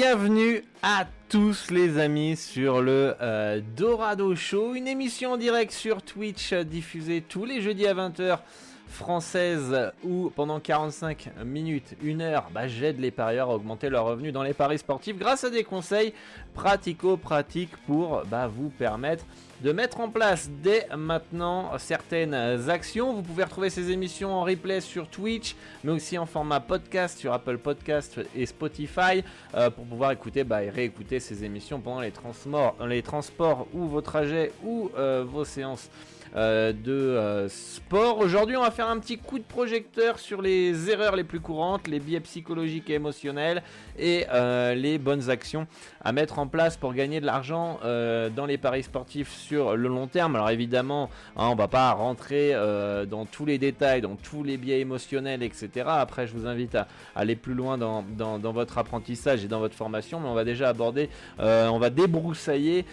bienvenue à tous les amis sur le euh, Dorado Show, une émission en direct sur Twitch euh, diffusée tous les jeudis à 20h française où pendant 45 minutes, 1 heure, bah, j'aide les parieurs à augmenter leurs revenus dans les paris sportifs grâce à des conseils pratico-pratiques pour bah, vous permettre de mettre en place dès maintenant certaines actions. Vous pouvez retrouver ces émissions en replay sur Twitch, mais aussi en format podcast sur Apple Podcast et Spotify euh, pour pouvoir écouter bah, et réécouter ces émissions pendant les, transports ou vos trajets ou euh, vos séances euh, de euh, sport. Aujourd'hui, on va faire un petit coup de projecteur sur les erreurs les plus courantes, les biais psychologiques et émotionnels et euh, les bonnes actions à mettre en place pour gagner de l'argent dans les paris sportifs sur le long terme. Alors évidemment, hein, on va pas rentrer dans tous les détails, dans tous les biais émotionnels, etc. Après, je vous invite à aller plus loin dans, dans, votre apprentissage et dans votre formation, mais on va déjà aborder, on va débroussailler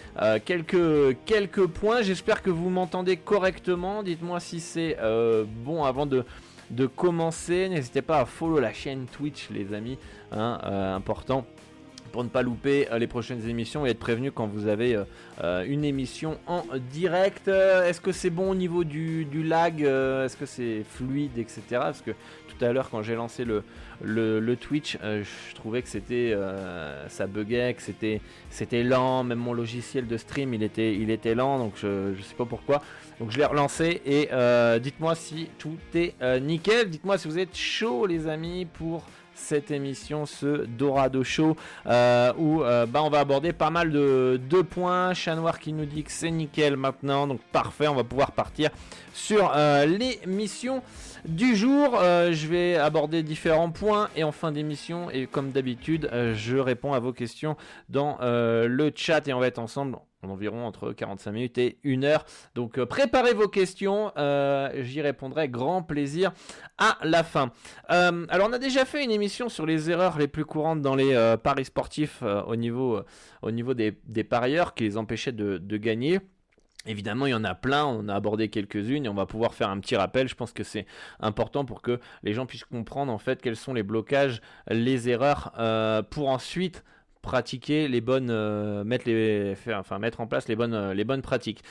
quelques, quelques points. J'espère que vous m'entendez correctement. Dites-moi si c'est euh, bon avant de, de commencer. N'hésitez pas à follow la chaîne Twitch, les amis. Hein, euh, important pour ne pas louper euh, les prochaines émissions et être prévenu quand vous avez une émission en direct. Est-ce que c'est bon au niveau du, du lag Est-ce que c'est fluide, etc. Parce que tout à l'heure, quand j'ai lancé le, le, Twitch, euh, je trouvais que c'était, ça buguait, que c'était, c'était lent. Même mon logiciel de stream, il était, il était lent, donc je, je sais pas pourquoi. Donc je l'ai relancé et euh, dites-moi si tout est nickel. Dites-moi si vous êtes chaud, les amis, pour cette émission, ce Dorado Show, où bah, on va aborder pas mal de, de points. Chat Noir qui nous dit que c'est nickel maintenant, donc parfait, on va pouvoir partir sur l'émission du jour. Euh, je vais aborder différents points et en fin d'émission, et comme d'habitude, euh, je réponds à vos questions dans euh, le chat et on va être ensemble en environ entre 45 minutes et 1 heure. Donc préparez vos questions, j'y répondrai grand plaisir à la fin. alors on a déjà fait une émission sur les erreurs les plus courantes dans les paris sportifs au niveau, au niveau des, parieurs qui les empêchaient de gagner. Évidemment, il y en a plein, on a abordé quelques-unes et on va pouvoir faire un petit rappel. Je pense que c'est important pour que les gens puissent comprendre en fait quels sont les blocages, les erreurs, euh, pour ensuite pratiquer les bonnes euh, mettre les mettre en place les bonnes euh, pratiques.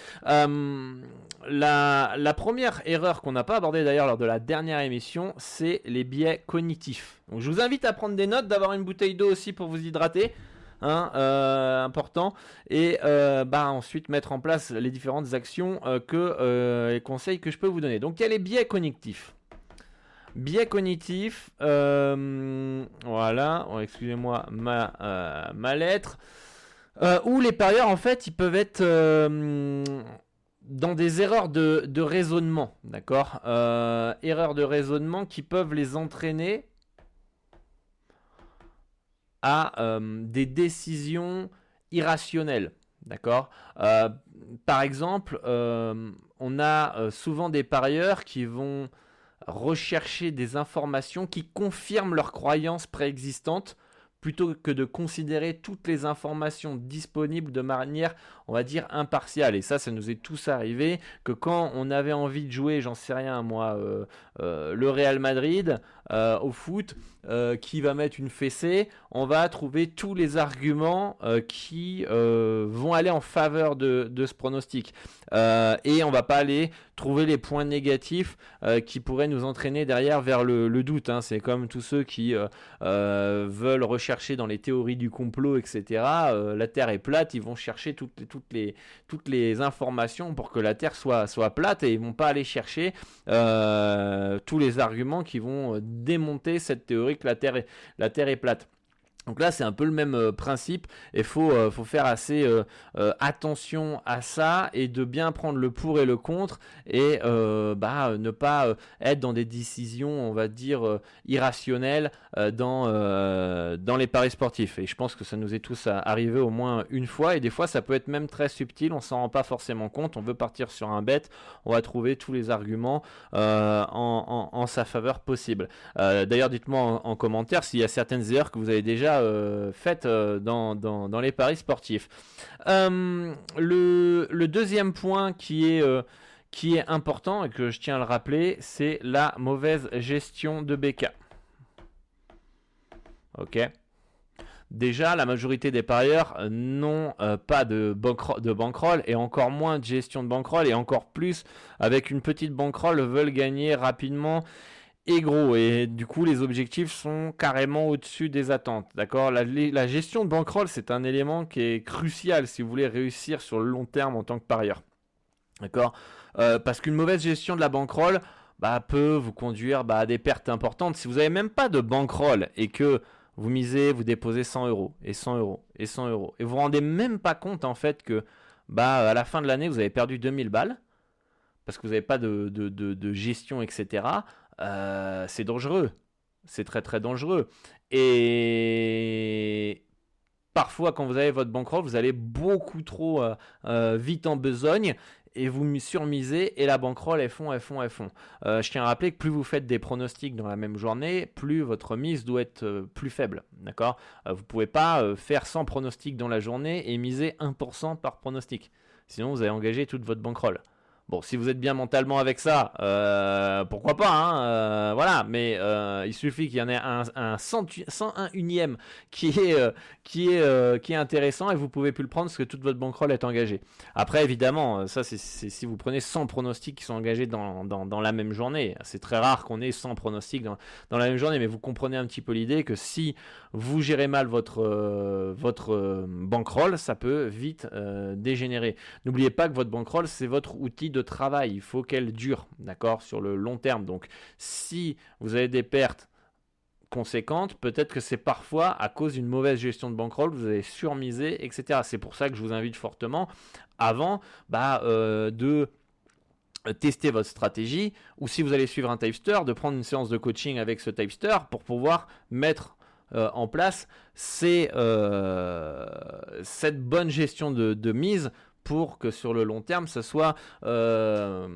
La, première erreur qu'on n'a pas abordée d'ailleurs lors de la dernière émission c'est les biais cognitifs. Je vous invite à prendre des notes d'avoir une bouteille d'eau aussi pour vous hydrater Hein, euh, important, et euh, bah, ensuite mettre en place les différentes actions euh, que les conseils que je peux vous donner. Donc il y a les biais cognitifs. Biais cognitifs, voilà, oh, excusez-moi ma, ma lettre, où les parieurs en fait ils peuvent être dans des erreurs de, de raisonnement, d'accord Erreurs de raisonnement qui peuvent les entraîner euh, des décisions irrationnelles. D'accord? Euh, Par exemple, euh, on a souvent des parieurs qui vont rechercher des informations qui confirment leurs croyances préexistantes plutôt que de considérer toutes les informations disponibles de manière, on va dire, impartiale. Et ça, ça nous est tous arrivé, que quand on avait envie de jouer, j'en sais rien, moi, euh, euh, le Real Madrid euh, au foot, qui va mettre une fessée, on va trouver tous les arguments qui vont aller en faveur de, de ce pronostic. et on va pas aller trouver les points négatifs qui pourraient nous entraîner derrière vers le, doute. Hein. C'est comme tous ceux qui veulent rechercher dans les théories du complot, etc. la Terre est plate, ils vont chercher toutes, toutes, toutes les informations pour que la Terre soit, soit plate et ils vont pas aller chercher euh, tous les arguments qui vont démonter cette théorie que la Terre la Terre est plate. Donc là, c'est un peu le même euh, principe et faut euh, faut faire assez euh, attention à ça et de bien prendre le pour et le contre et bah ne pas être dans des décisions, on va dire irrationnelles dans les paris sportifs. Et je pense que ça nous est tous arrivé au moins une fois et des fois ça peut être même très subtil, on s'en rend pas forcément compte. On veut partir sur un bet, on va trouver tous les arguments en, sa faveur possible. D'ailleurs, dites-moi en commentaire s'il y a certaines erreurs que vous avez déjà euh, faites euh, dans, dans, les paris sportifs. Euh, le, deuxième point qui est, qui est important et que je tiens à le rappeler, c'est la mauvaise gestion de BK. Ok. Déjà, la majorité des parieurs n'ont pas de, de bankroll et encore moins de gestion de bankroll et encore plus avec une petite bankroll veulent gagner rapidement gros. Et du coup, les objectifs sont carrément au-dessus des attentes. D'accord? La, gestion de bankroll, c'est un élément qui est crucial si vous voulez réussir sur le long terme en tant que parieur. D'accord? Euh, Parce qu'une mauvaise gestion de la bankroll bah, peut vous conduire bah, à des pertes importantes. Si vous n'avez même pas de bankroll et que vous misez, vous déposez 100 euros et 100 euros et 100 euros et vous vous rendez même pas compte en fait que bah, à la fin de l'année, vous avez perdu 2000 balles parce que vous n'avez pas de, de gestion, etc. Euh, c'est dangereux. C'est très très dangereux. Et parfois, quand vous avez votre bankroll, vous allez beaucoup trop euh, euh, vite en besogne et vous surmisez et la bankroll, elles font, elles font, elles font. je tiens à rappeler que plus vous faites des pronostics dans la même journée, plus votre mise doit être plus faible. D'accord? Vous pouvez pas faire 100 pronostics dans la journée et miser 1% par pronostic. Sinon, vous allez engager toute votre bankroll. Bon, si vous êtes bien mentalement avec ça, euh, pourquoi pas, hein, euh, voilà. Mais euh, il suffit qu'il y en ait un, un 101 unième qui est qui est qui est intéressant et vous pouvez plus le prendre parce que toute votre bankroll est engagée. Après, évidemment, ça c'est si vous prenez 100 pronostics qui sont engagés dans, dans, dans la même journée. C'est très rare qu'on ait 100 pronostics dans, dans la même journée, mais vous comprenez un petit peu l'idée que si vous gérez mal votre votre bankroll, ça peut vite dégénérer. N'oubliez pas que votre bankroll c'est votre outil de travail, il faut qu'elle dure, d'accord, sur le long terme. Donc si vous avez des pertes conséquentes, peut-être que c'est parfois à cause d'une mauvaise gestion de bankroll, vous avez surmisé, etc. C'est pour ça que je vous invite fortement, avant bah, euh, de tester votre stratégie, ou si vous allez suivre un typester, de prendre une séance de coaching avec ce typester pour pouvoir mettre euh, en place euh, cette bonne gestion de mise pour que sur le long terme, ce soit euh,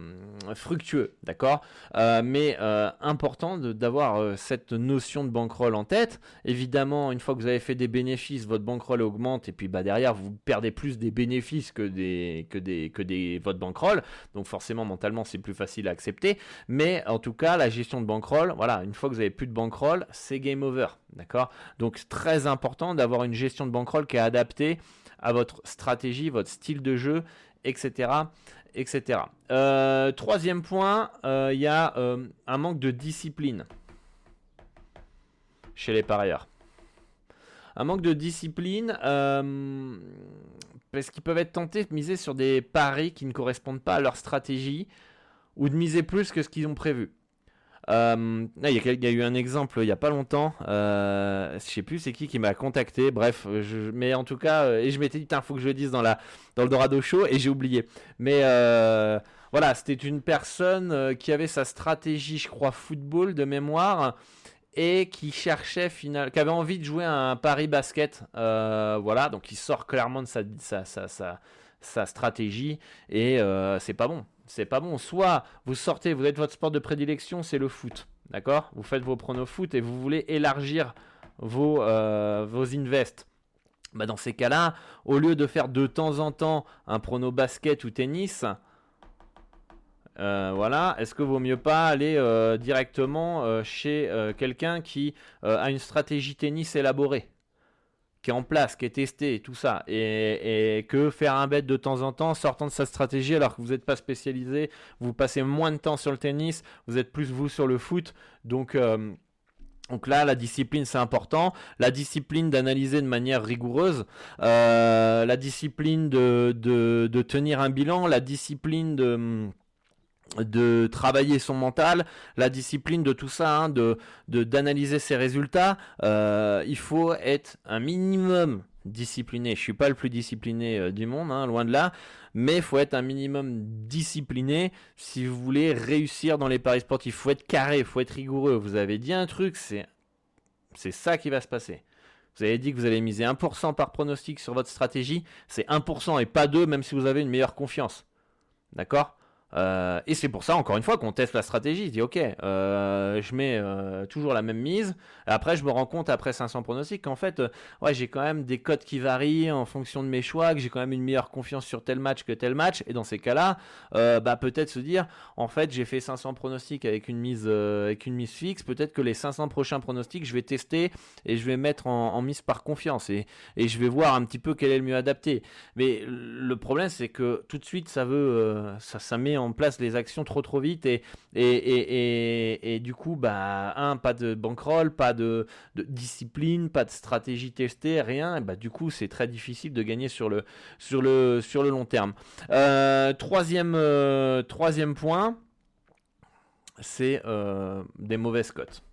fructueux, d'accord? Euh, Mais euh, important d'avoir cette notion de bankroll en tête. Évidemment, une fois que vous avez fait des bénéfices, votre bankroll augmente et puis bah, derrière, vous perdez plus des bénéfices que des que des que des votre bankroll. Donc forcément, mentalement, c'est plus facile à accepter. Mais en tout cas, la gestion de bankroll, voilà, une fois que vous avez plus de bankroll, c'est game over, d'accord? Donc très important d'avoir une gestion de bankroll qui est adaptée à votre stratégie, votre style de jeu, etc. etc. Euh, troisième point, il euh, y a euh, un manque de discipline chez les parieurs. Un manque de discipline parce qu'ils peuvent être tentés de miser sur des paris qui ne correspondent pas à leur stratégie ou de miser plus que ce qu'ils ont prévu. Euh, il, y a, eu un exemple il y a pas longtemps. Euh, je sais plus c'est qui qui m'a contacté. Bref, mais en tout cas, euh, et je m'étais dit, il faut que je le dise dans le Dorado Show et j'ai oublié. Mais euh, voilà, c'était une personne qui avait sa stratégie, je crois, football de mémoire et qui cherchait final, qui avait envie de jouer un pari basket. voilà, donc il sort clairement de sa, sa stratégie et c'est pas bon c'est pas bon. Soit vous sortez, vous êtes votre sport de prédilection, c'est le foot. D'accord? Vous faites vos pronos foot et vous voulez élargir vos, euh, vos invests. Bah dans ces cas-là, au lieu de faire de temps en temps un prono basket ou tennis, euh, voilà, est-ce que vaut mieux pas aller euh, directement euh, chez quelqu'un qui a une stratégie tennis élaborée, qui est en place, qui est testée, tout ça, et, que faire un bet de temps en temps, sortant de sa stratégie alors que vous n'êtes pas spécialisé, vous passez moins de temps sur le tennis, vous êtes plus vous sur le foot, donc donc là, la discipline, c'est important. La discipline d'analyser de manière rigoureuse, la discipline de, tenir un bilan, la discipline de de travailler son mental, la discipline de tout ça, hein, de d'analyser ses résultats. Euh, il faut être un minimum discipliné. Je suis pas le plus discipliné euh, du monde, hein, loin de là, mais il faut être un minimum discipliné si vous voulez réussir dans les paris sportifs. Il faut être carré, il faut être rigoureux. Vous avez dit un truc, c'est c'est ça qui va se passer. Vous avez dit que vous allez miser 1% par pronostic sur votre stratégie, c'est 1% et pas 2 même si vous avez une meilleure confiance. D'accord? Euh, et c'est pour ça, encore une fois, qu'on teste la stratégie. Je dis, ok, euh, je mets euh, toujours la même mise. Après, je me rends compte, après 500 pronostics, qu'en fait, ouais, j'ai quand même des codes qui varient en fonction de mes choix, que j'ai quand même une meilleure confiance sur tel match que tel match. Et dans ces cas-là, bah, peut-être se dire, en fait, j'ai fait 500 pronostics avec une mise, avec une mise fixe. Peut-être que les 500 prochains pronostics, je vais tester et je vais mettre en, mise par confiance. Et, et, je vais voir un petit peu quel est le mieux adapté. Mais le problème, c'est que tout de suite, ça veut, ça, ça met en place les actions trop trop vite et, et, et, du coup, bah, un, pas de bankroll, pas de, discipline, pas de stratégie testée, rien. Et bah, du coup, c'est très difficile de gagner sur le, sur le, sur le long terme. Euh, troisième, euh, troisième point, c'est euh, des mauvaises cotes.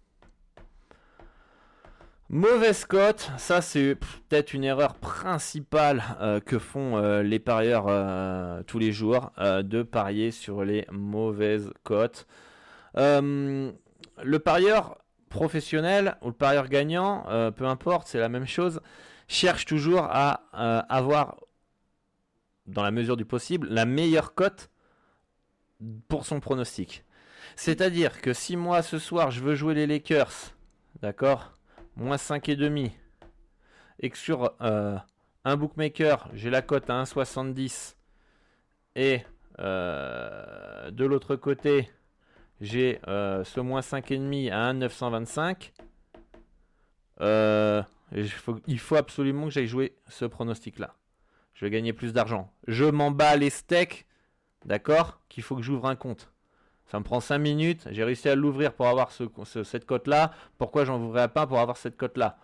Mauvaise cote, ça c'est peut-être une erreur principale euh, que font euh, les parieurs euh, tous les jours, de parier sur les mauvaises cotes. le parieur professionnel ou le parieur gagnant, peu importe, c'est la même chose, cherche toujours à avoir, dans la mesure du possible, la meilleure cote pour son pronostic. C'est-à-dire que si moi ce soir je veux jouer les Lakers, d'accord moins 5,5 et que sur euh, un bookmaker, j'ai la cote à 1,70 et euh, de l'autre côté, j'ai euh, ce moins 5,5 à 1,925, il faut, il faut absolument que j'aille jouer ce pronostic-là. Je vais gagner plus d'argent. Je m'en bats les steaks, d'accord Qu'il faut que j'ouvre un compte. Ça me prend 5 minutes. J'ai réussi à l'ouvrir pour avoir cette cote-là. Pourquoi j'en ouvrirais pas pour avoir cette cote-là?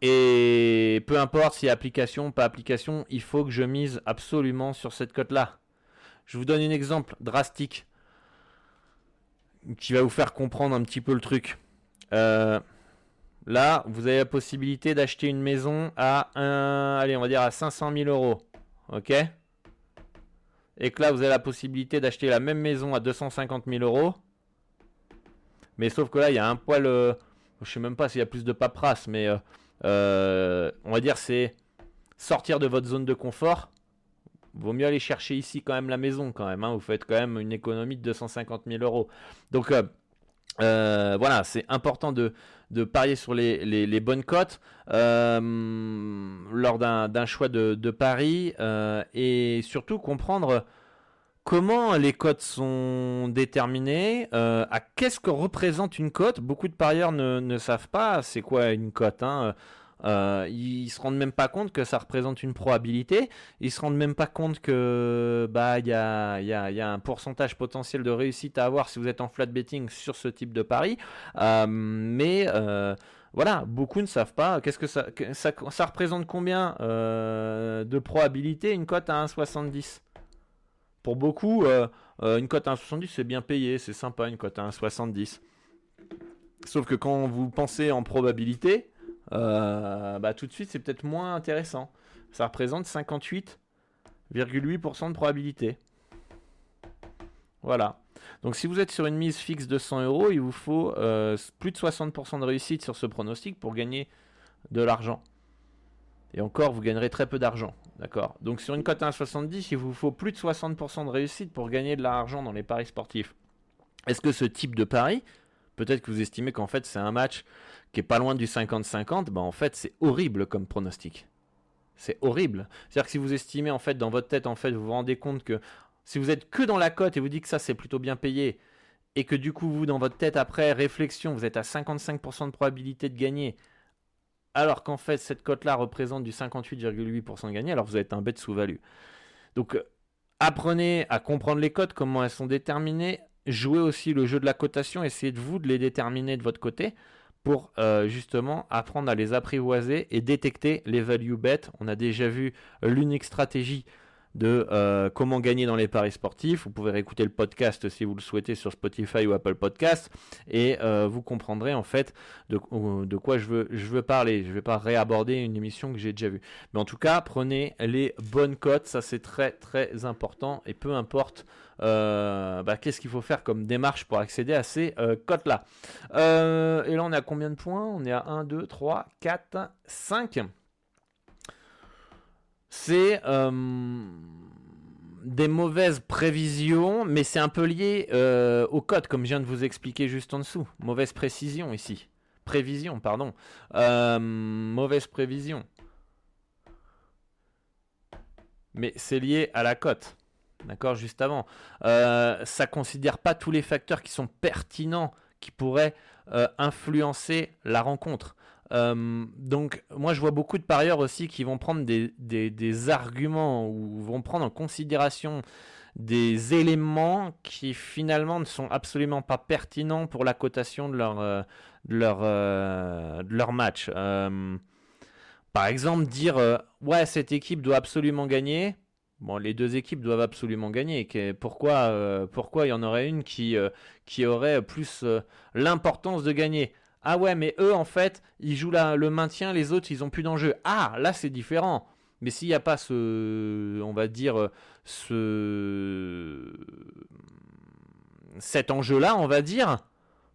Et peu importe si application, pas application, il faut que je mise absolument sur cette cote-là. Je vous donne un exemple drastique qui va vous faire comprendre un petit peu le truc. Euh, là, vous avez la possibilité d'acheter une maison à un, allez, on va dire à 500 000 euros. Ok? Et que là vous avez la possibilité d'acheter la même maison à 250 000 euros. Mais sauf que là il y a un poil, euh, je sais même pas s'il y a plus de paperasse, mais euh, euh, on va dire c'est sortir de votre zone de confort. Vaut mieux aller chercher ici quand même la maison quand même. Hein. vous faites quand même une économie de 250 000 euros. Donc voilà, c'est important de, parier sur les, bonnes cotes lors d'un choix de, de pari et surtout comprendre comment les cotes sont déterminées, euh, à qu'est-ce que représente une cote. Beaucoup de parieurs ne, savent pas c'est quoi une cote. Hein. Euh, ils se rendent même pas compte que ça représente une probabilité. Ils se rendent même pas compte que bah il y a, un pourcentage potentiel de réussite à avoir si vous êtes en flat betting sur ce type de pari. Euh, mais voilà, beaucoup ne savent pas. Qu'est-ce que ça, ça, représente combien de probabilité une cote à 1,70 pour beaucoup, euh, euh, une cote à 1,70 c'est bien payé, c'est sympa une cote à 1,70. Sauf que quand vous pensez en probabilité, euh, bah, tout de suite c'est peut-être moins intéressant. Ça représente 58,8% de probabilité. Voilà. Donc si vous êtes sur une mise fixe de 100 euros, il vous faut plus de 60% de réussite sur ce pronostic pour gagner de l'argent. Et encore, vous gagnerez très peu d'argent. D'accord? Donc sur une cote à 1,70, il vous faut plus de 60% de réussite pour gagner de l'argent dans les paris sportifs. Est-ce que ce type de pari, peut-être que vous estimez qu'en fait c'est un match qui est pas loin du 50-50, ben en fait c'est horrible comme pronostic. C'est horrible. C'est-à-dire que si vous estimez en fait dans votre tête, en fait, vous vous rendez compte que Si vous êtes que dans la cote et vous dites que ça c'est plutôt bien payé, et que du coup vous dans votre tête après réflexion vous êtes à 55% de probabilité de gagner, alors qu'en fait cette cote-là représente du 58,8% de gagné, alors vous êtes un bête sous-value. Donc euh, apprenez à comprendre les cotes, comment elles sont déterminées, jouez aussi le jeu de la cotation, essayez de vous de les déterminer de votre côté pour euh, justement apprendre à les apprivoiser et détecter les value bets. On a déjà vu l'unique stratégie de euh, comment gagner dans les paris sportifs. Vous pouvez réécouter le podcast si vous le souhaitez sur Spotify ou Apple Podcast et euh, vous comprendrez en fait de, de, quoi je veux, parler. Je ne vais pas réaborder une émission que j'ai déjà vue. Mais en tout cas, prenez les bonnes cotes, ça c'est très très important et peu importe euh, bah, qu'est-ce qu'il faut faire comme démarche pour accéder à ces cotes-là. et là on est à combien de points? On est à 1, 2, 3, 4, 5 c'est euh, des mauvaises prévisions, mais c'est un peu lié euh, au code, comme je viens de vous expliquer juste en dessous. Mauvaise précision ici. Prévision, pardon. Euh, mauvaise prévision. Mais c'est lié à la cote. D'accord, juste avant. ça considère pas tous les facteurs qui sont pertinents, qui pourraient influencer la rencontre. Euh, donc, moi, je vois beaucoup de parieurs aussi qui vont prendre des, arguments ou vont prendre en considération des éléments qui finalement ne sont absolument pas pertinents pour la cotation de leur, euh, euh, de leur match. par exemple, dire ouais, cette équipe doit absolument gagner. Bon, les deux équipes doivent absolument gagner. Pourquoi, pourquoi il y en aurait une qui, qui aurait plus l'importance de gagner? Ah ouais, mais eux, en fait, ils jouent le maintien, les autres, ils ont plus d'enjeu. Ah, là, c'est différent. Mais s'il n'y a pas ce, on va dire, ce, cet enjeu-là, on va dire,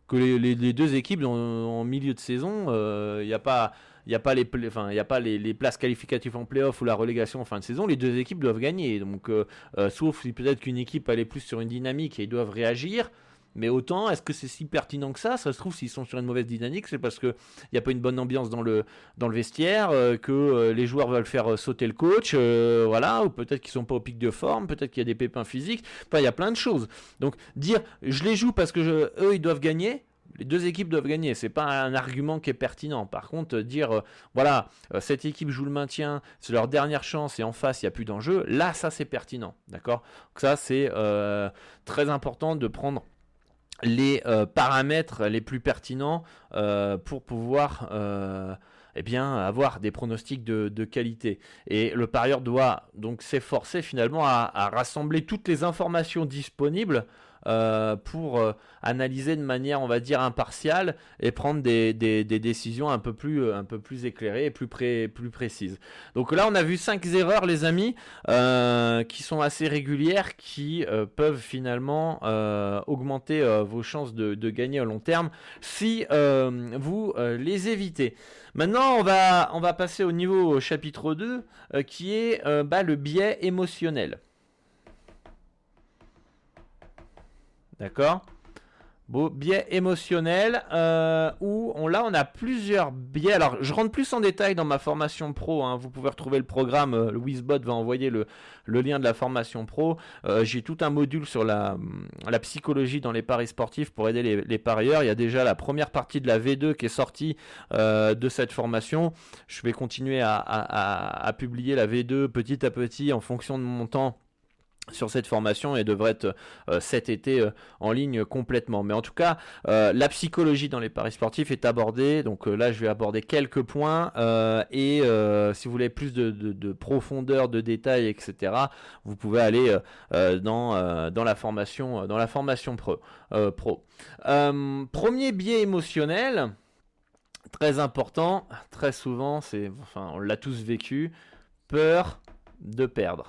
que les, deux équipes en, milieu de saison, euh, il n'y a pas, a pas les, enfin, a pas les, places qualificatives en playoff ou la relégation en fin de saison. Les deux équipes doivent gagner. Donc, euh, euh, sauf si peut-être qu'une équipe allait plus sur une dynamique et ils doivent réagir. Mais autant, est-ce que c'est si pertinent que ça? Ça se trouve, s'ils sont sur une mauvaise dynamique, c'est parce qu'il n'y a pas une bonne ambiance dans le, dans le vestiaire, euh, que euh, les joueurs veulent faire euh, sauter le coach, voilà, ou peut-être qu'ils sont pas au pic de forme, peut-être qu'il y a des pépins physiques. Enfin, il y a plein de choses. Donc, dire je les joue parce que eux, ils doivent gagner, les deux équipes doivent gagner. C'est pas un argument qui est pertinent. Par contre, dire voilà, cette équipe joue le maintien, c'est leur dernière chance et en face il n'y a plus d'enjeu. Là, ça c'est pertinent, d'accord? Ça c'est très important de prendre les euh, paramètres les plus pertinents euh, pour pouvoir euh, eh avoir des pronostics de, qualité. Et le parieur doit donc s'efforcer finalement à, rassembler toutes les informations disponibles euh, pour euh, analyser de manière, on va dire, impartiale et prendre des, décisions un peu plus, euh, un peu plus éclairées et plus, précises. Donc là, on a vu cinq erreurs, les amis, qui sont assez régulières, qui peuvent finalement augmenter vos chances de, gagner au long terme si vous les évitez. Maintenant, on va, on va passer au niveau chapitre 2, qui est bah, le biais émotionnel. D'accord biais émotionnel euh, où on, là on a plusieurs biais. Alors je rentre plus en détail dans ma formation pro. Hein. Vous pouvez retrouver le programme. Euh, le va envoyer le, lien de la formation pro. Euh, j'ai tout un module sur la, psychologie dans les paris sportifs pour aider les, parieurs. Il y a déjà la première partie de la V2 qui est sortie de cette formation. Je vais continuer à publier la V2 petit à petit en fonction de mon temps sur cette formation et devrait être euh, cet été euh, en ligne complètement. Mais en tout cas, euh, la psychologie dans les paris sportifs est abordée. Donc là, je vais aborder quelques points et si vous voulez plus de, profondeur, de détails, etc., vous pouvez aller dans, dans la formation dans la formation pro. pro. premier biais émotionnel, très important, très souvent, c'est, enfin, on l'a tous vécu, peur de perdre.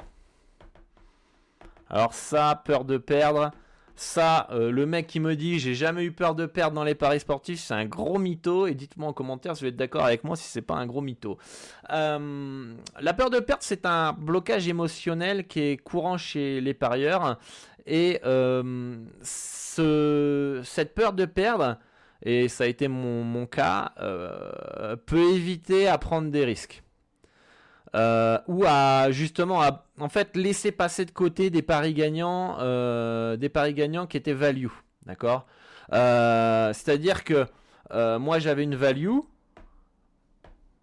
Alors ça, peur de perdre. Ça, euh, le mec qui me dit j'ai jamais eu peur de perdre dans les paris sportifs, c'est un gros mytho. Et dites-moi en commentaire si vous êtes d'accord avec moi si c'est pas un gros mytho. Euh, la peur de perdre, c'est un blocage émotionnel qui est courant chez les parieurs. Et euh, cette peur de perdre, et ça a été mon, mon cas, peut éviter à prendre des risques. Euh, ou à justement à en fait laisser passer de côté des paris gagnants, euh, des paris gagnants qui étaient value, d'accord? Euh, C'est-à-dire que moi j'avais une value,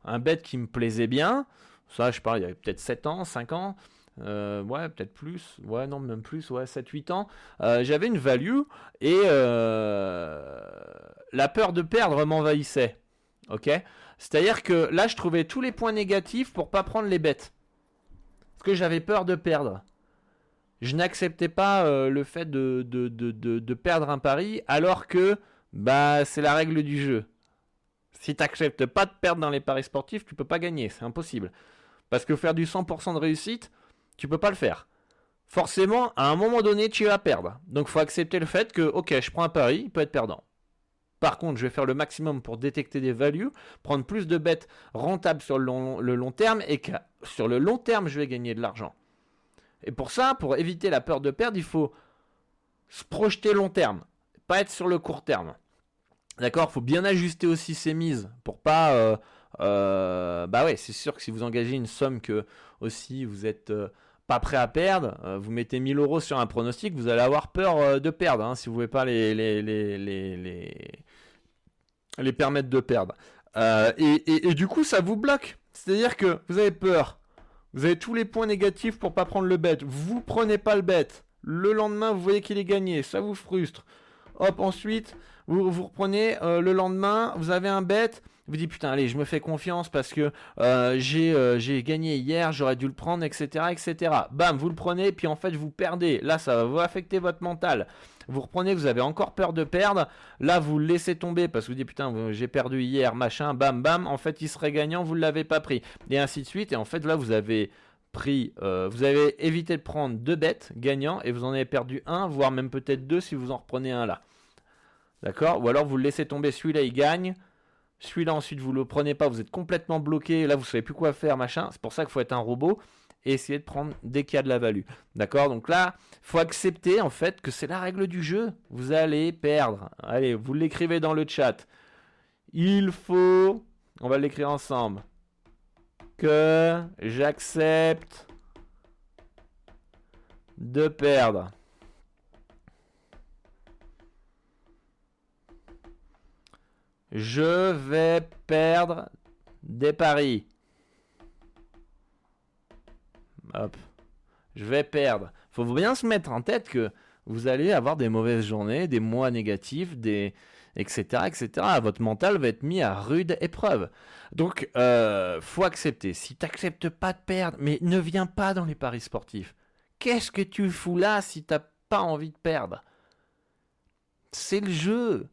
un bet qui me plaisait bien, ça je parle il y avait peut-être 7 ans, 5 ans, ouais, peut-être plus. Ouais, non, même plus. Ouais, 7-8 ans. J'avais une value et la peur de perdre m'envahissait. Ok? C'est-à-dire que là, je trouvais tous les points négatifs pour pas prendre les bêtes. Parce que j'avais peur de perdre. Je n'acceptais pas euh, le fait de, perdre un pari alors que bah, c'est la règle du jeu. Si tu n'acceptes pas de perdre dans les paris sportifs, tu peux pas gagner. C'est impossible. Parce que faire du 100% de réussite, tu peux pas le faire. Forcément, à un moment donné, tu vas perdre. Donc, il faut accepter le fait que, ok, je prends un pari, il peut être perdant. Par contre, je vais faire le maximum pour détecter des values, prendre plus de bêtes rentables sur le long, terme et que sur le long terme, je vais gagner de l'argent. Et pour ça, pour éviter la peur de perdre, il faut se projeter long terme, pas être sur le court terme. D'accord? Il faut bien ajuster aussi ses mises pour pas. Euh, euh, bah ouais, c'est sûr que si vous engagez une somme que aussi vous êtes. Euh, pas prêt à perdre, vous mettez 1000 euros sur un pronostic, vous allez avoir peur de perdre hein, si vous ne pouvez pas les, les permettre de perdre. Euh, et, du coup, ça vous bloque. C'est-à-dire que vous avez peur. Vous avez tous les points négatifs pour pas prendre le bet. Vous prenez pas le bet. Le lendemain, vous voyez qu'il est gagné. Ça vous frustre. Hop, ensuite, vous, vous reprenez euh, le lendemain, vous avez un bet. Vous dites putain, allez, je me fais confiance parce que euh, j'ai gagné hier, j'aurais dû le prendre, etc., etc. Bam, vous le prenez, puis en fait, vous perdez. Là, ça va vous affecter votre mental vous reprenez, vous avez encore peur de perdre, là vous le laissez tomber parce que vous dites putain j'ai perdu hier, machin, bam bam, en fait il serait gagnant, vous ne l'avez pas pris, et ainsi de suite, et en fait là vous avez pris, euh, vous avez évité de prendre deux bêtes gagnants et vous en avez perdu un, voire même peut-être deux si vous en reprenez un là. D'accord? Ou alors vous le laissez tomber, celui-là il gagne, celui-là ensuite vous le prenez pas, vous êtes complètement bloqué, là vous savez plus quoi faire, machin. C'est pour ça qu'il faut être un robot et essayer de prendre dès qu'il y a de la value. D'accord? Donc là, faut accepter en fait que c'est la règle du jeu. Vous allez perdre. Allez, vous l'écrivez dans le chat. Il faut, on va l'écrire ensemble, que j'accepte de perdre. Je vais perdre des paris. Hop, je vais perdre. Faut bien se mettre en tête que vous allez avoir des mauvaises journées, des mois négatifs, des etc., etc. Votre mental va être mis à rude épreuve. Donc, euh, faut accepter. Si tu n'acceptes pas de perdre, mais ne viens pas dans les paris sportifs. Qu'est-ce que tu fous là si t'as pas envie de perdre? C'est le jeu.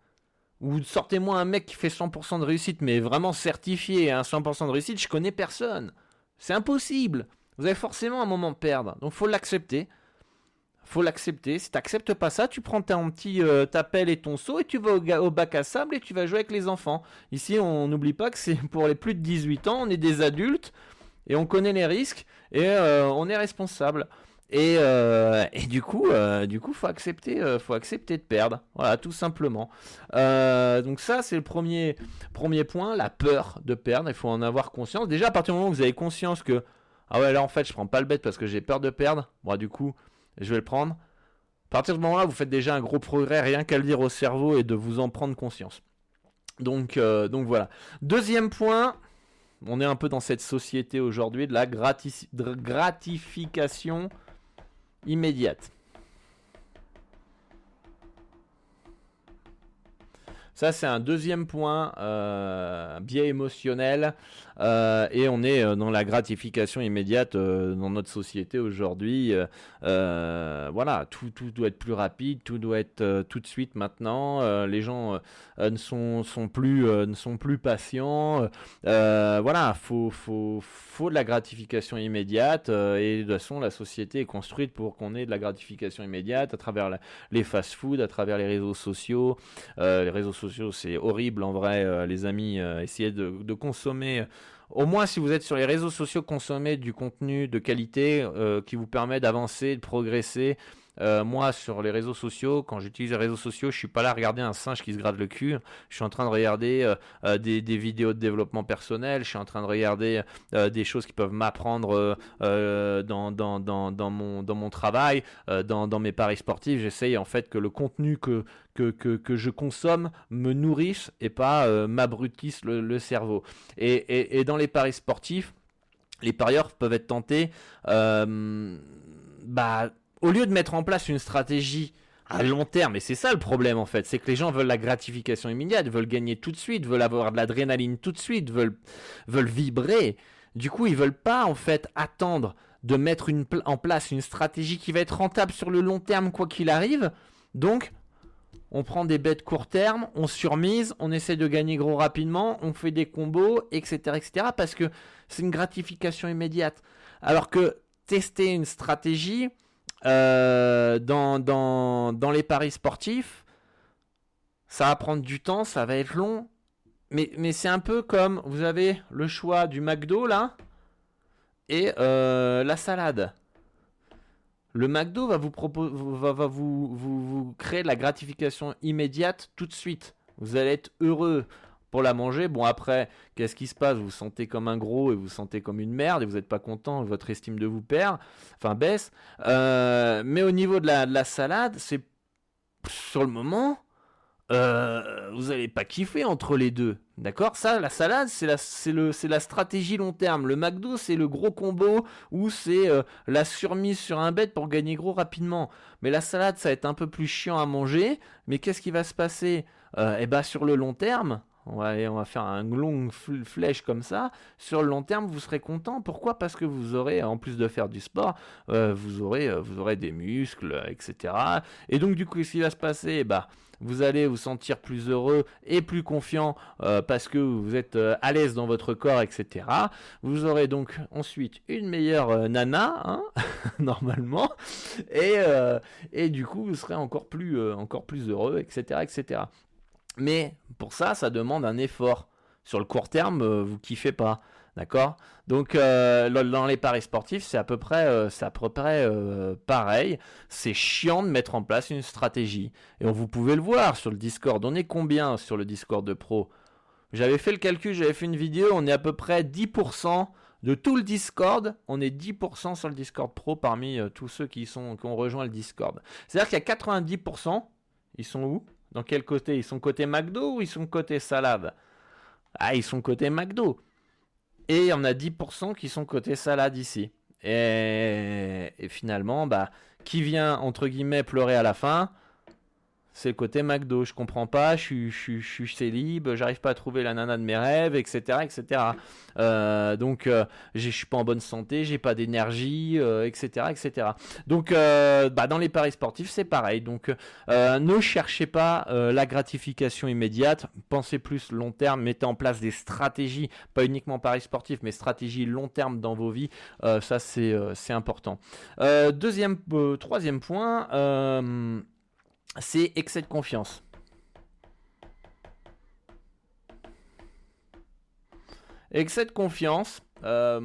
Ou sortez-moi un mec qui fait 100% de réussite, mais vraiment certifié à 100% de réussite, je connais personne. C'est impossible. Vous avez forcément un moment perdre. Donc faut l'accepter. Faut l'accepter. Si tu n'acceptes pas ça, tu prends euh, ta pelle et ton seau et tu vas au, bac à sable et tu vas jouer avec les enfants. Ici, on n'oublie pas que c'est pour les plus de 18 ans, on est des adultes et on connaît les risques et euh, on est responsable. Et, euh, et, du coup, du coup, faut accepter, faut accepter de perdre. Voilà, tout simplement. donc ça, c'est le premier, premier point, la peur de perdre. Il faut en avoir conscience. Déjà, à partir du moment où vous avez conscience que ah ouais, là en fait, je prends pas le bet parce que j'ai peur de perdre. Moi, du coup, je vais le prendre. À partir de ce moment-là, vous faites déjà un gros progrès, rien qu'à le dire au cerveau et de vous en prendre conscience. Donc, euh, donc voilà. Deuxième point, on est un peu dans cette société aujourd'hui de la gratification immédiate. Ça, c'est un deuxième point, euh, biais émotionnel. Euh, et on est euh, dans la gratification immédiate euh, dans notre société aujourd'hui. voilà, tout, tout, doit être plus rapide, tout doit être tout de suite maintenant. les gens ne sont, sont plus, ne sont plus patients. voilà, faut, faut, faut de la gratification immédiate. et de toute façon, la société est construite pour qu'on ait de la gratification immédiate à travers les fast-foods, à travers les réseaux sociaux. les réseaux sociaux, c'est horrible en vrai, les amis. essayez de, de consommer au moins si vous êtes sur les réseaux sociaux, consommez du contenu de qualité euh, qui vous permet d'avancer, de progresser. Euh, moi, sur les réseaux sociaux, quand j'utilise les réseaux sociaux, je suis pas là à regarder un singe qui se gratte le cul. Je suis en train de regarder euh, euh, des, vidéos de développement personnel. Je suis en train de regarder des choses qui peuvent m'apprendre dans, mon, travail, dans, mes paris sportifs. J'essaye en fait que le contenu que, que, que, je consomme me nourrisse et pas m'abrutisse le, cerveau. Et, et, et, dans les paris sportifs, les parieurs peuvent être tentés. bah, au lieu de mettre en place une stratégie à long terme, et c'est ça le problème en fait, c'est que les gens veulent la gratification immédiate, veulent gagner tout de suite, veulent avoir de l'adrénaline tout de suite, veulent, veulent vibrer. Du coup, ils veulent pas en fait attendre de mettre en place une stratégie qui va être rentable sur le long terme quoi qu'il arrive. Donc, on prend des bêtes court terme, on surmise, on essaie de gagner gros rapidement, on fait des combos, etc., etc. Parce que c'est une gratification immédiate. Alors que tester une stratégie, euh, dans, dans, dans, les paris sportifs, ça va prendre du temps, ça va être long. Mais, mais c'est un peu comme vous avez le choix du McDo là et euh, la salade. Le McDo va vous, va, va vous, vous, vous créer la gratification immédiate tout de suite. Vous allez être heureux pour la manger. Bon, après, qu'est-ce qui se passe? Vous vous sentez comme un gros et vous vous sentez comme une merde et vous n'êtes pas content, votre estime de vous perd, enfin baisse. Euh, mais au niveau de la, salade, c'est sur le moment, euh, vous n'allez pas kiffer entre les deux. D'accord? Ça, la salade, c'est la, la stratégie long terme. Le McDo, c'est le gros combo où c'est euh, la surmise sur un bet pour gagner gros rapidement. Mais la salade, ça va être un peu plus chiant à manger. Mais qu'est-ce qui va se passer? Eh ben, sur le long terme, on va, faire un long flèche comme ça. Sur le long terme, vous serez content. Pourquoi? Parce que vous aurez, en plus de faire du sport, euh, vous, aurez, euh, vous aurez des muscles, etc. Et donc, du coup, qu'est-ce qui va se passer? Bah, vous allez vous sentir plus heureux et plus confiant euh, parce que vous êtes à l'aise dans votre corps, etc. Vous aurez donc ensuite une meilleure nana, hein, normalement, et, et du coup vous serez encore plus, encore plus heureux, etc., etc. Mais pour ça, ça demande un effort. Sur le court terme, euh, vous kiffez pas. D'accord? Donc, euh, dans les paris sportifs, c'est à peu près, euh, pareil. C'est chiant de mettre en place une stratégie. Et vous pouvez le voir sur le Discord. On est combien sur le Discord de pro? J'avais fait le calcul, j'avais fait une vidéo. On est à peu près 10% de tout le Discord. On est 10% sur le Discord pro parmi tous ceux qui, sont, qui ont rejoint le Discord. C'est-à-dire qu'il y a 90%. Ils sont où? Dans quel côté? Ils sont côté McDo ou ils sont côté salade? Ah, ils sont côté McDo. Et il y en a 10% qui sont côté salade ici. Et, et, finalement, bah, qui vient entre guillemets pleurer à la fin? C'est le côté McDo. Je comprends pas, je suis, je, je, je célib, j'arrive pas à trouver la nana de mes rêves, etc. etc. Euh, donc, euh, je suis pas en bonne santé, j'ai pas d'énergie, etc. Euh, etc. Donc, bah, dans les paris sportifs, c'est pareil. Donc, ne cherchez pas la gratification immédiate, pensez plus long terme, mettez en place des stratégies, pas uniquement paris sportifs, mais stratégies long terme dans vos vies. ça, c'est important. deuxième, troisième point c'est excès de confiance. Excès de confiance, euh,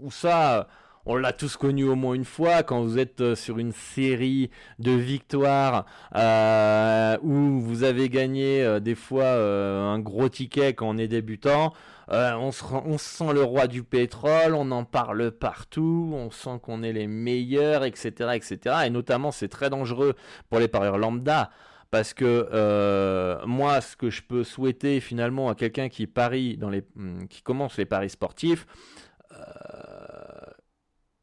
ou ça, on l'a tous connu au moins une fois quand vous êtes euh, sur une série de victoires euh, où vous avez gagné des fois un gros ticket quand on est débutant. On, se, sent le roi du pétrole, on en parle partout, on sent qu'on est les meilleurs, etc., etc. Et notamment, c'est très dangereux pour les parieurs lambda. Parce que euh, moi, ce que je peux souhaiter finalement à quelqu'un qui parie dans les, hmm, qui commence les paris sportifs, euh,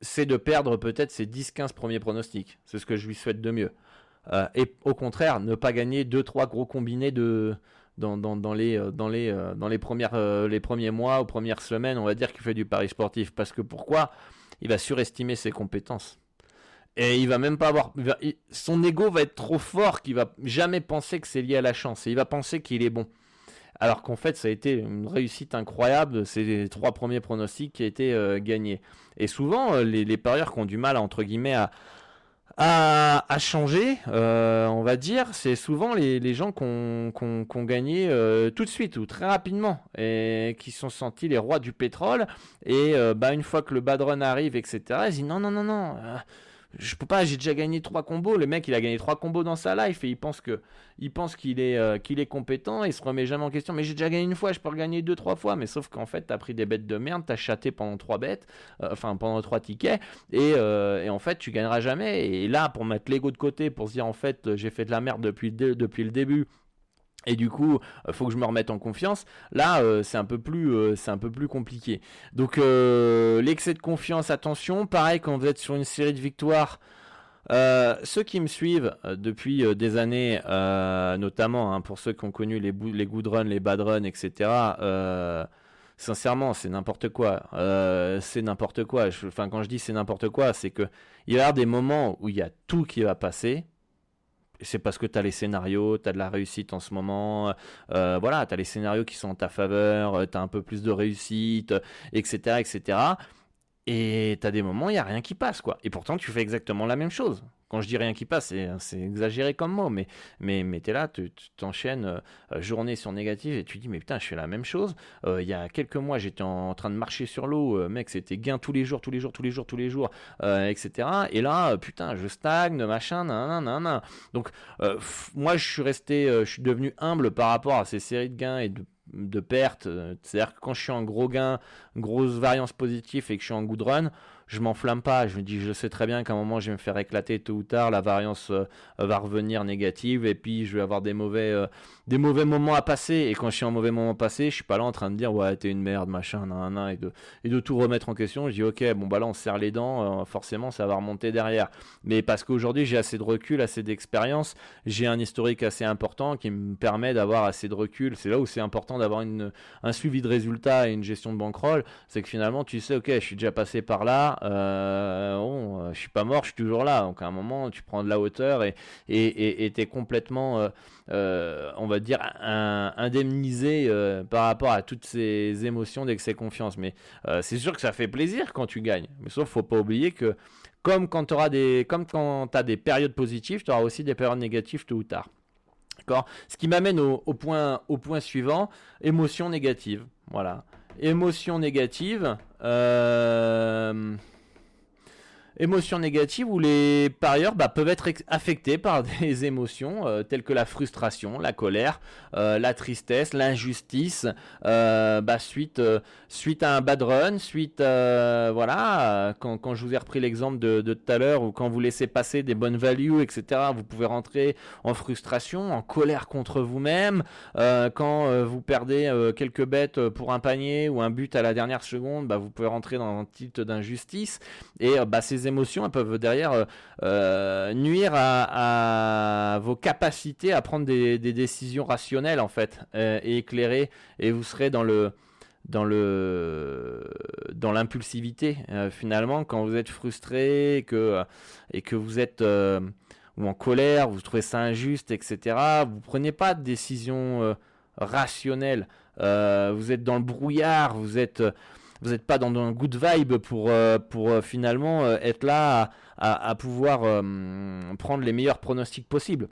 c'est de perdre peut-être ses 10-15 premiers pronostics. C'est ce que je lui souhaite de mieux. Euh, et au contraire, ne pas gagner 2-3 gros combinés de, dans, dans, les, dans, les, dans les, premières, les premiers mois ou premières semaines, on va dire qu'il fait du pari sportif. Parce que pourquoi? Il va surestimer ses compétences. Et il va même pas avoir. son ego va être trop fort qu'il va jamais penser que c'est lié à la chance. Et il va penser qu'il est bon. Alors qu'en fait, ça a été une réussite incroyable. Les trois premiers pronostics qui ont été euh, gagnés. Et souvent, euh, les, parieurs qui ont du mal, entre guillemets, à, à, changer, euh, on va dire, c'est souvent les, gens qui ont, gagné tout de suite ou très rapidement et qui sont sentis les rois du pétrole. Et bah, une fois que le bad run arrive, etc., ils disent non, non, non, non je peux pas, j'ai déjà gagné trois combos. Le mec, il a gagné trois combos dans sa life et il pense que, il pense qu'il est, euh, qu'il est compétent. Et il se remet jamais en question. Mais j'ai déjà gagné une fois, je peux regagner deux, trois fois. Mais sauf qu'en fait, t'as pris des bêtes de merde, t'as chaté pendant trois bêtes, euh, enfin pendant trois tickets, et, euh, et, en fait, tu gagneras jamais. Et là, pour mettre l'ego de côté, pour se dire en fait, j'ai fait de la merde depuis depuis le début et du coup, il faut que je me remette en confiance. Là, euh, c'est un peu plus, euh, c'est un peu plus compliqué. Donc, euh, l'excès de confiance, attention. Pareil, quand vous êtes sur une série de victoires, ceux qui me suivent depuis des années, notamment hein, pour ceux qui ont connu les, les good runs, les bad runs, etc. sincèrement, c'est n'importe quoi. c'est n'importe quoi. Enfin, quand je dis c'est n'importe quoi, c'est que il y a des moments où il y a tout qui va passer c'est parce que tu as les scénarios, tu as de la réussite en ce moment, euh, voilà, tu as les scénarios qui sont en ta faveur, euh, tu as un peu plus de réussite, etc. etc. Et tu as des moments, il n'y a rien qui passe, quoi. Et pourtant, tu fais exactement la même chose. Quand je dis rien qui passe, c'est exagéré comme mot, mais, mais, mais tu es là, tu t'enchaînes euh, journée sur négative et tu dis, mais putain, je fais la même chose. Euh, il y a quelques mois, j'étais en, train de marcher sur l'eau, euh, mec, c'était gain tous les jours, tous les jours, tous les jours, tous les jours, etc. Et là, putain, je stagne, machin, nan, nan, nan, Donc, moi, je suis resté, je suis devenu humble par rapport à ces séries de gains et de de pertes. C'est-à-dire que quand je suis en gros gain, grosse variance positive et que je suis en good run, je m'enflamme pas. Je me dis, je sais très bien qu'à un moment, je vais me faire éclater tôt ou tard. La variance euh, va revenir négative et puis je vais avoir des mauvais, euh, des mauvais moments à passer. Et quand je suis en mauvais moment passé, je suis pas là en train de dire, ouais, t'es une merde, machin, nan, nan, et de, et de tout remettre en question. Je dis, ok, bon, bah là, on serre les dents. Euh, forcément, ça va remonter derrière. Mais parce qu'aujourd'hui, j'ai assez de recul, assez d'expérience. J'ai un historique assez important qui me permet d'avoir assez de recul. C'est là où c'est important d'avoir un suivi de résultats et une gestion de bankroll. C'est que finalement, tu sais, ok, je suis déjà passé par là euh, bon, euh, je suis pas mort, je suis toujours là. Donc à un moment, tu prends de la hauteur et et es complètement, euh, on va dire, indemnisé par rapport à toutes ces émotions d'excès de confiance. Mais c'est sûr que ça fait plaisir quand tu gagnes. Mais sauf, faut pas oublier que comme quand tu des, comme quand as des périodes positives, tu auras aussi des périodes négatives tôt ou tard. Ce qui m'amène au, au, point, au point suivant, émotion négative. Voilà. Émotion négative. Euh, émotions négatives où les parieurs bah, peuvent être affectés par des émotions euh, telles que la frustration, la colère, euh, la tristesse, l'injustice, euh, bah, suite, suite à un bad run, suite voilà, quand, quand, je vous ai repris l'exemple de, tout à l'heure, ou quand vous laissez passer des bonnes values, etc., vous pouvez rentrer en frustration, en colère contre vous-même, quand vous perdez quelques bêtes pour un panier ou un but à la dernière seconde, bah, vous pouvez rentrer dans un titre d'injustice, et bah, ces émotions peuvent derrière euh, euh, nuire à, vos capacités à prendre des, décisions rationnelles en fait euh, et éclairées et vous serez dans le dans le dans l'impulsivité finalement quand vous êtes frustré et que et que vous êtes ou en colère vous trouvez ça injuste etc vous prenez pas de décision rationnelle vous êtes dans le brouillard vous êtes vous n'êtes pas dans un good vibe pour, euh, pour euh, finalement euh, être là à, pouvoir prendre les meilleurs pronostics possibles.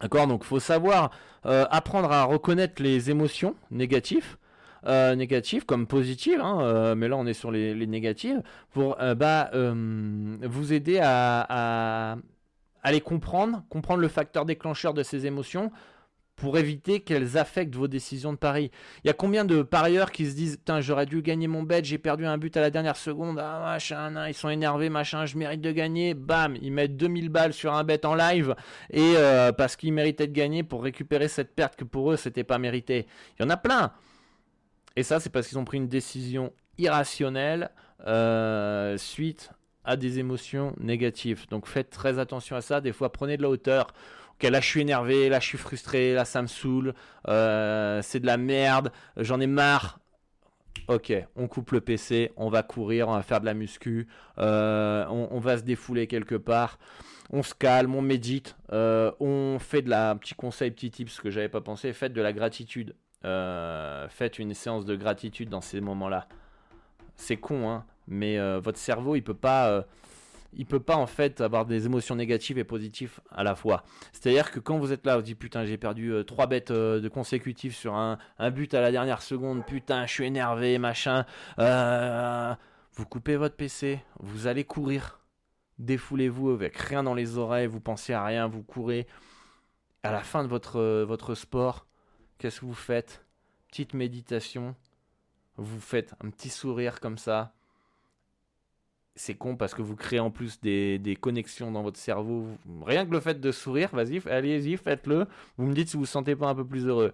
D'accord? Donc faut savoir apprendre à reconnaître les émotions négatives. négatives comme positives, hein, mais là on est sur les, négatives, pour bah, vous aider à, à, les comprendre, comprendre le facteur déclencheur de ces émotions, pour éviter qu'elles affectent vos décisions de pari. Il y a combien de parieurs qui se disent Putain, j'aurais dû gagner mon bet, j'ai perdu un but à la dernière seconde, ah machin, ils sont énervés, machin, je mérite de gagner, bam, ils mettent 2000 balles sur un bet en live, et euh, parce qu'ils méritaient de gagner pour récupérer cette perte que pour eux c'était pas mérité. Il y en a plein. Et ça, c'est parce qu'ils ont pris une décision irrationnelle euh, suite à des émotions négatives. Donc faites très attention à ça. Des fois, prenez de la hauteur. Ok, là je suis énervé, là je suis frustré, là ça me saoule, euh, c'est de la merde, j'en ai marre. Ok, on coupe le PC, on va courir, on va faire de la muscu, euh, on, va se défouler quelque part, on se calme, on médite, euh, on fait de la petit conseil, petit tips que j'avais pas pensé, faites de la gratitude, faites une séance de gratitude dans ces moments-là. C'est con, hein, mais votre cerveau il peut pas il peut pas en fait avoir des émotions négatives et positives à la fois. C'est-à-dire que quand vous êtes là, vous dites putain j'ai perdu euh, trois bêtes euh, de consécutifs sur un, but à la dernière seconde, putain je suis énervé, machin. Euh, vous coupez votre PC, vous allez courir défoulez-vous avec rien dans les oreilles, vous pensez à rien, vous courez. À la fin de votre, votre sport, qu'est-ce que vous faites? Petite méditation, vous faites un petit sourire comme ça. C'est con parce que vous créez en plus des, des connexions dans votre cerveau. Rien que le fait de sourire, vas-y, allez-y, faites-le. Vous me dites si vous vous sentez pas un peu plus heureux.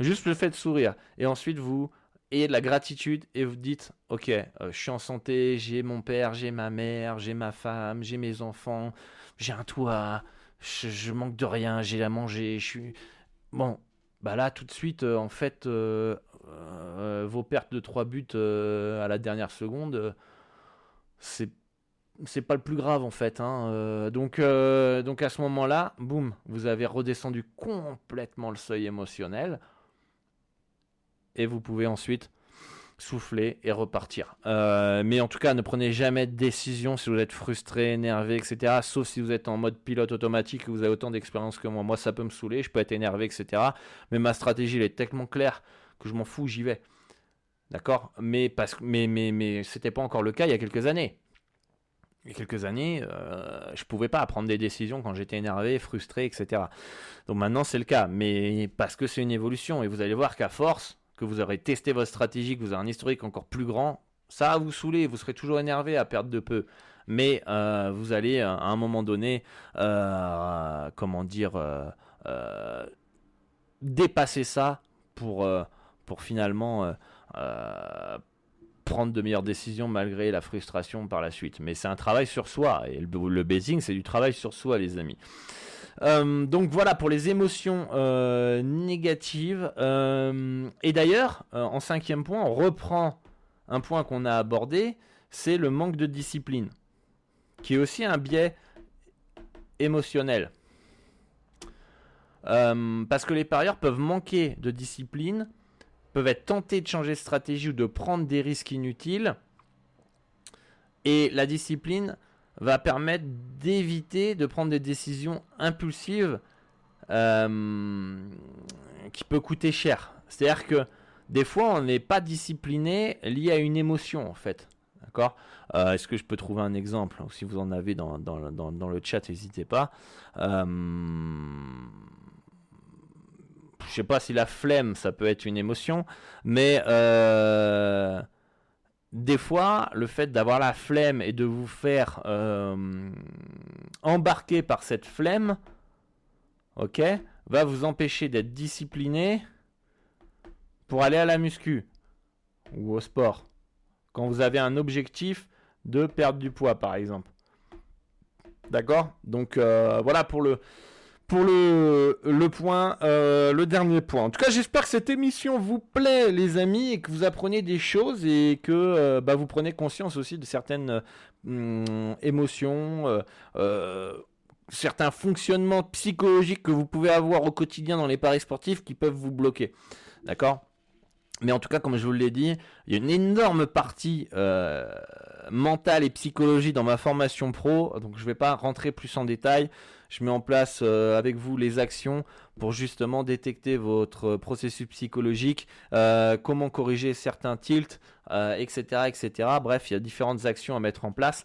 Juste le fait de sourire. Et ensuite, vous ayez de la gratitude et vous dites Ok, euh, je suis en santé, j'ai mon père, j'ai ma mère, j'ai ma femme, j'ai mes enfants, j'ai un toit, je, manque de rien, j'ai à manger, je suis. Bon, bah là, tout de suite, euh, en fait, euh, vos pertes de 3 buts à la dernière seconde, c'est c'est pas le plus grave en fait. Hein. donc, donc à ce moment-là, boum, vous avez redescendu complètement le seuil émotionnel et vous pouvez ensuite souffler et repartir. Euh, mais en tout cas, ne prenez jamais de décision si vous êtes frustré, énervé, etc. Sauf si vous êtes en mode pilote automatique et vous avez autant d'expérience que moi. Moi, ça peut me saouler, je peux être énervé, etc. Mais ma stratégie, elle est tellement claire que je m'en fous, j'y vais. D'accord? Mais parce mais c'était pas encore le cas il y a quelques années. Il y a quelques années, euh, je pouvais pas prendre des décisions quand j'étais énervé, frustré, etc. Donc maintenant c'est le cas, mais parce que c'est une évolution et vous allez voir qu'à force, que vous aurez testé votre stratégie, que vous avez un historique encore plus grand, ça va vous saouler, vous serez toujours énervé à perdre de peu. Mais euh, vous allez à un moment donné, euh, comment dire, euh, dépasser ça pour finalement prendre de meilleures décisions malgré la frustration par la suite. Mais c'est un travail sur soi. Et le, basing, c'est du travail sur soi, les amis. Euh, donc voilà pour les émotions euh, négatives. Euh, et d'ailleurs, en cinquième point, on reprend un point qu'on a abordé, c'est le manque de discipline, qui est aussi un biais émotionnel. parce que les parieurs peuvent manquer de discipline, peuvent être tentés de changer de stratégie ou de prendre des risques inutiles. Et la discipline va permettre d'éviter de prendre des décisions impulsives euh, qui peut coûter cher. C'est-à-dire que des fois, on n'est pas discipliné lié à une émotion, en fait. D'accord? Euh, Est-ce que je peux trouver un exemple? Si vous en avez dans, dans, dans, le chat, n'hésitez pas. Euh, je sais pas si la flemme, ça peut être une émotion, mais euh, des fois, le fait d'avoir la flemme et de vous faire euh, embarquer par cette flemme, ok, va vous empêcher d'être discipliné pour aller à la muscu ou au sport. Quand vous avez un objectif de perdre du poids, par exemple. D'accord? Donc euh, voilà pour le, pour le, le point, euh, le dernier point. En tout cas, j'espère que cette émission vous plaît, les amis, et que vous apprenez des choses et que euh, bah, vous prenez conscience aussi de certaines hum, émotions, euh, certains fonctionnements psychologiques que vous pouvez avoir au quotidien dans les paris sportifs qui peuvent vous bloquer. D'accord? Mais en tout cas, comme je vous l'ai dit, il y a une énorme partie mentale et psychologie dans ma formation pro, donc je ne vais pas rentrer plus en détail je mets en place euh, avec vous les actions pour justement détecter votre processus psychologique, euh, comment corriger certains tilts, etc., euh, etc. Bref, il y a différentes actions à mettre en place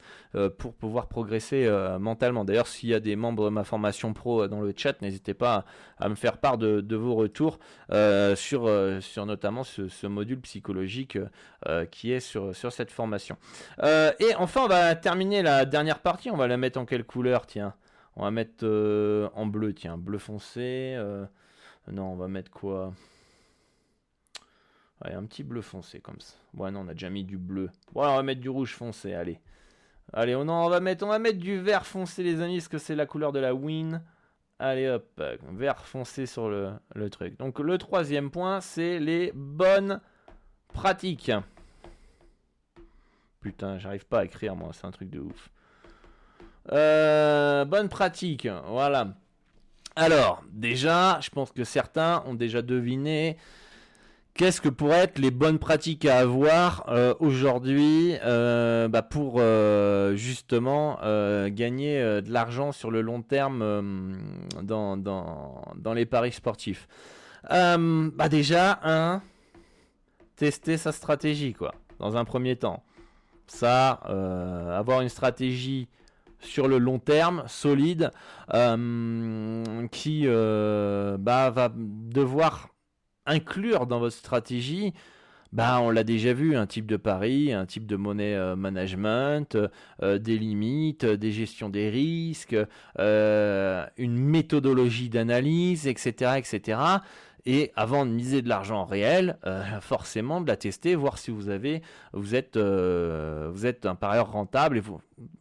pour pouvoir progresser mentalement. D'ailleurs, s'il y a des membres de ma formation pro dans le chat, n'hésitez pas à, me faire part de, vos retours sur, notamment ce, module psychologique qui est sur, sur cette formation. et enfin, on va terminer la dernière partie. On va la mettre en quelle couleur Tiens? On va mettre euh, en bleu, tiens, bleu foncé. Euh, non, on va mettre quoi? Ouais, un petit bleu foncé comme ça. Ouais, non, on a déjà mis du bleu. Bon, alors on va mettre du rouge foncé, allez. Allez, on, on, va mettre, on va mettre du vert foncé, les amis, parce que c'est la couleur de la win. Allez, hop, vert foncé sur le, le truc. Donc, le troisième point, c'est les bonnes pratiques. Putain, j'arrive pas à écrire, moi, c'est un truc de ouf. Euh, bonne pratique, voilà. Alors, déjà, je pense que certains ont déjà deviné qu'est-ce que pourraient être les bonnes pratiques à avoir euh, aujourd'hui euh, bah, pour justement gagner de l'argent sur le long terme dans, les paris sportifs. bah déjà, tester sa stratégie, quoi, dans un premier temps. Ça, avoir une stratégie sur le long terme, solide, euh, qui euh, bah, va devoir inclure dans votre stratégie bah, on l'a déjà vu, un type de pari, un type de monnaie euh, management, des limites, des gestions des risques, une méthodologie d'analyse, etc., etc. Et avant de miser de l'argent réel, euh, forcément de la tester, voir si vous avez, vous êtes, euh, vous êtes un parieur rentable. Et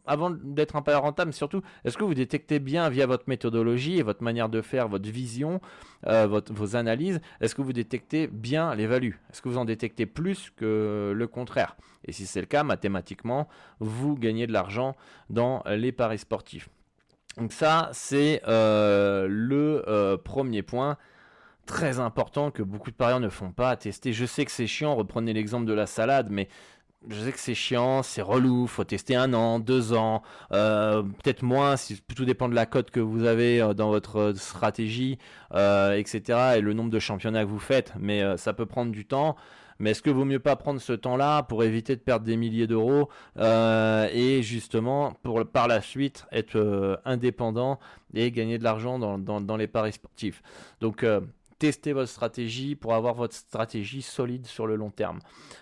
avant d'être un parieur rentable, surtout, est-ce que vous détectez bien via votre méthodologie et votre manière de faire, votre vision, euh, vos analyses, est-ce que vous détectez bien les values? Est-ce que vous en détectez plus que le contraire? Et si c'est le cas, mathématiquement, vous gagnez de l'argent dans les paris sportifs. Donc ça, c'est le premier point très important que beaucoup de parieurs ne font pas à tester. Je sais que c'est chiant, reprenez l'exemple de la salade, mais je sais que c'est chiant, c'est relou, faut tester un an, deux ans, euh, peut-être moins, si tout dépend de la cote que vous avez euh, dans votre stratégie, euh, etc. et le nombre de championnats que vous faites, mais ça peut prendre du temps. Mais est-ce que vaut mieux pas prendre ce temps-là pour éviter de perdre des milliers d'euros et justement pour par la suite être indépendant et gagner de l'argent dans, dans, les paris sportifs? Donc tester votre stratégie pour avoir votre stratégie solide sur le long terme.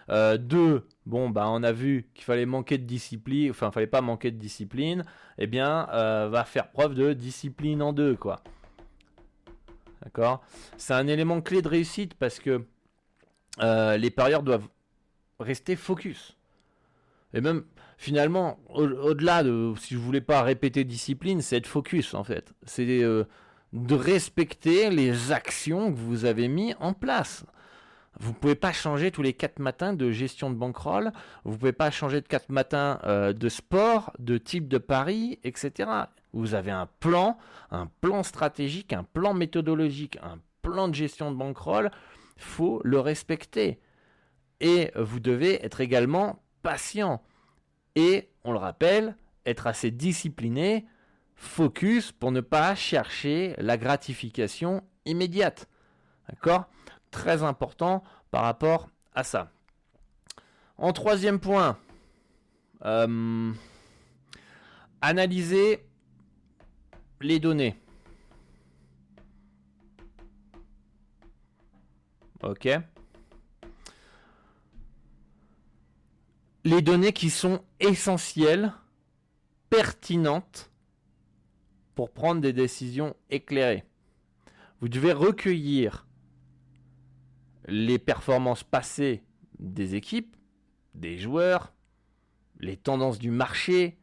Euh, deux, bon, bah, on a vu qu'il fallait manquer de discipline, enfin, il fallait pas manquer de discipline, eh bien, euh, va faire preuve de discipline en deux, quoi. D'accord? C'est un élément clé de réussite parce que euh, les parieurs doivent rester focus. Et même, finalement, au-delà de, si je voulais pas répéter discipline, c'est être focus, en fait. C'est de respecter les actions que vous avez mis en place. Vous ne pouvez pas changer tous les quatre matins de gestion de bankroll, vous ne pouvez pas changer de quatre matins euh, de sport, de type de pari, etc. Vous avez un plan, un plan stratégique, un plan méthodologique, un plan de gestion de bankroll, faut le respecter. Et vous devez être également patient. Et, on le rappelle, être assez discipliné focus pour ne pas chercher la gratification immédiate. D'accord? Très important par rapport à ça. En troisième point, euh, analyser les données. Ok. Les données qui sont essentielles, pertinentes pour prendre des décisions éclairées. Vous devez recueillir les performances passées des équipes, des joueurs, les tendances du marché,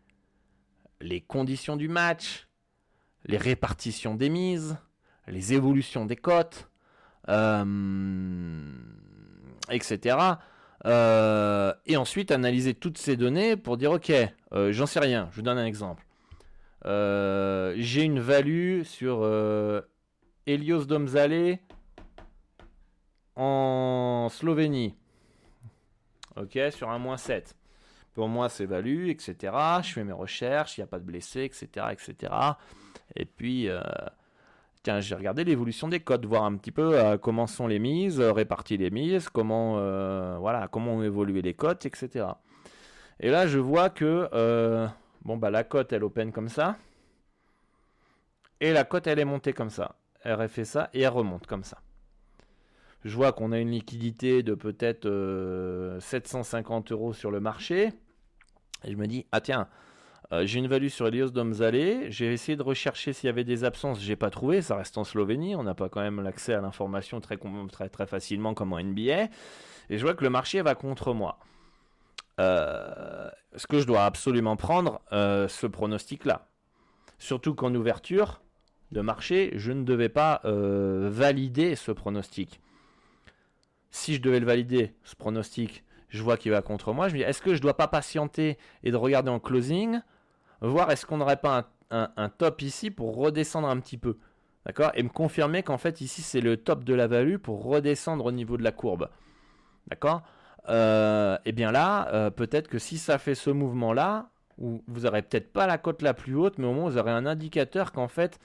les conditions du match, les répartitions des mises, les évolutions des cotes, euh, etc. Euh, et ensuite analyser toutes ces données pour dire ok, euh, j'en sais rien, je vous donne un exemple. Euh, j'ai une value sur euh, Helios Domzale en Slovénie. Ok, sur un moins 7. Pour moi, c'est value, etc. Je fais mes recherches, il n'y a pas de blessés, etc. etc. Et puis, euh, tiens, j'ai regardé l'évolution des codes, voir un petit peu comment sont les mises, répartir les mises, comment, voilà, comment ont évolué les cotes, etc. Et là, je vois que Bon, bah la cote, elle open comme ça. Et la cote, elle est montée comme ça. Elle fait ça et elle remonte comme ça. Je vois qu'on a une liquidité de peut-être 750 euh, euros sur le marché. Et je me dis, ah tiens, euh, j'ai une value sur Elios Domzale. J'ai essayé de rechercher s'il y avait des absences. J'ai pas trouvé. Ça reste en Slovénie. On n'a pas quand même l'accès à l'information très, très, très facilement comme en NBA. Et je vois que le marché va contre moi. Euh, est-ce que je dois absolument prendre euh, ce pronostic-là Surtout qu'en ouverture de marché, je ne devais pas euh, valider ce pronostic. Si je devais le valider, ce pronostic, je vois qu'il va contre moi. Je me dis, est-ce que je ne dois pas patienter et de regarder en closing, voir est-ce qu'on n'aurait pas un, top ici pour redescendre un petit peu D'accord Et me confirmer qu'en fait, ici, c'est le top de la value pour redescendre au niveau de la courbe. D'accord? Euh, eh bien là, euh, peut-être que si ça fait ce mouvement-là, vous aurez peut-être pas la cote la plus haute, mais au moins vous aurez un indicateur qu'en fait,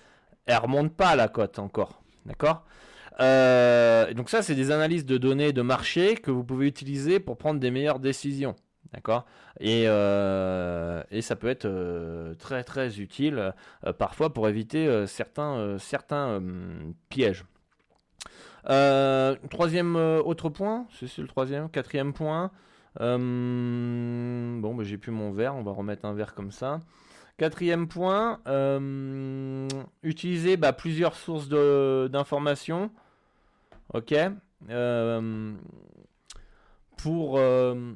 elle remonte pas la cote encore. D'accord? Euh, Donc ça, c'est des analyses de données de marché que vous pouvez utiliser pour prendre des meilleures décisions. D'accord? Et, et, ça peut être très très utile parfois pour éviter certains pièges. Troisième autre point, c'est le troisième, quatrième point. bon, bah, j'ai plus mon verre, on va remettre un verre comme ça. Quatrième point, euh, utiliser bah, plusieurs sources d'informations. Ok. Euh, pour euh,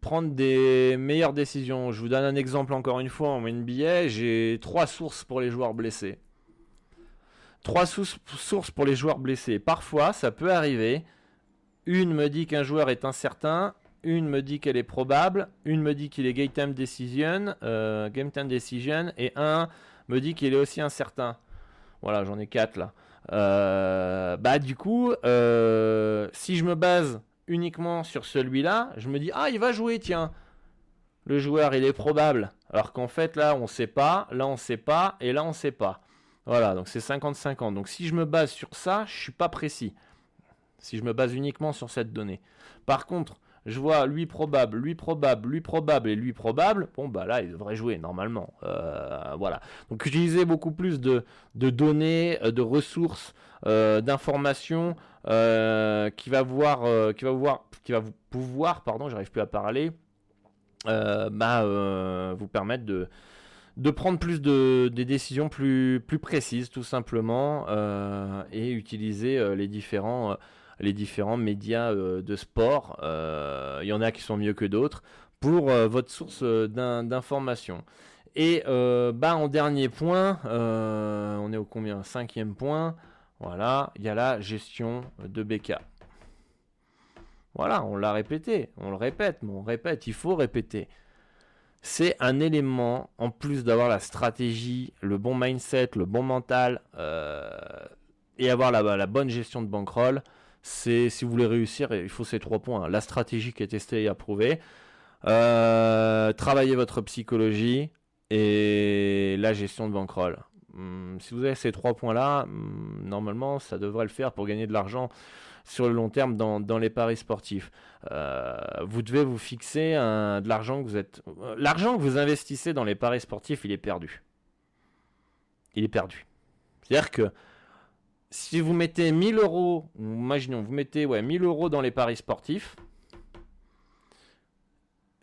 prendre des meilleures décisions. Je vous donne un exemple encore une fois en NBA. J'ai trois sources pour les joueurs blessés. Trois sources pour les joueurs blessés. Parfois, ça peut arriver. Une me dit qu'un joueur est incertain une me dit qu'elle est probable, une me dit qu'il est game time decision, euh, time decision, et un me dit qu'il est aussi incertain. Voilà, j'en ai quatre là. Euh, bah du coup, euh, si je me base uniquement sur celui-là, je me dis ah il va jouer tiens. Le joueur il est probable. Alors qu'en fait là on sait pas, là on sait pas et là on sait pas. Voilà, donc c'est 50-50. Donc si je me base sur ça, je suis pas précis. Si je me base uniquement sur cette donnée. Par contre, je vois lui probable, lui probable, lui probable et lui probable, bon bah là il devrait jouer normalement. Euh, voilà. Donc utiliser beaucoup plus de, données, euh, de ressources, euh, d'informations qui va voir, qui va voir, qui va vous pouvoir, pardon, j'arrive plus à parler, bah, vous permettre de de prendre plus de des décisions plus précises tout simplement et utiliser les différents les différents médias euh, de sport. Euh, il y en a qui sont mieux que d'autres pour euh, votre source d'information. Et bah, en dernier point, on est au combien? Cinquième point. Voilà, il y a la gestion de BK. Voilà, on l'a répété, on le répète, mais on répète, il faut répéter. C'est un élément, en plus d'avoir la stratégie, le bon mindset, le bon mental, et avoir la, bonne gestion de bankroll, c'est si vous voulez réussir, il faut ces trois points. La stratégie qui est testée et approuvée, euh, travailler votre psychologie et la gestion de bankroll. Hmm, si vous avez ces trois points-là, hmm, normalement, ça devrait le faire pour gagner de l'argent sur le long terme dans, les paris sportifs. Euh, vous devez vous fixer de l'argent que vous êtes. L'argent que vous investissez dans les paris sportifs, il est perdu. Il est perdu. C'est-à-dire que si vous mettez 1000 euros, imaginons, vous mettez ouais, 1000 euros dans les paris sportifs,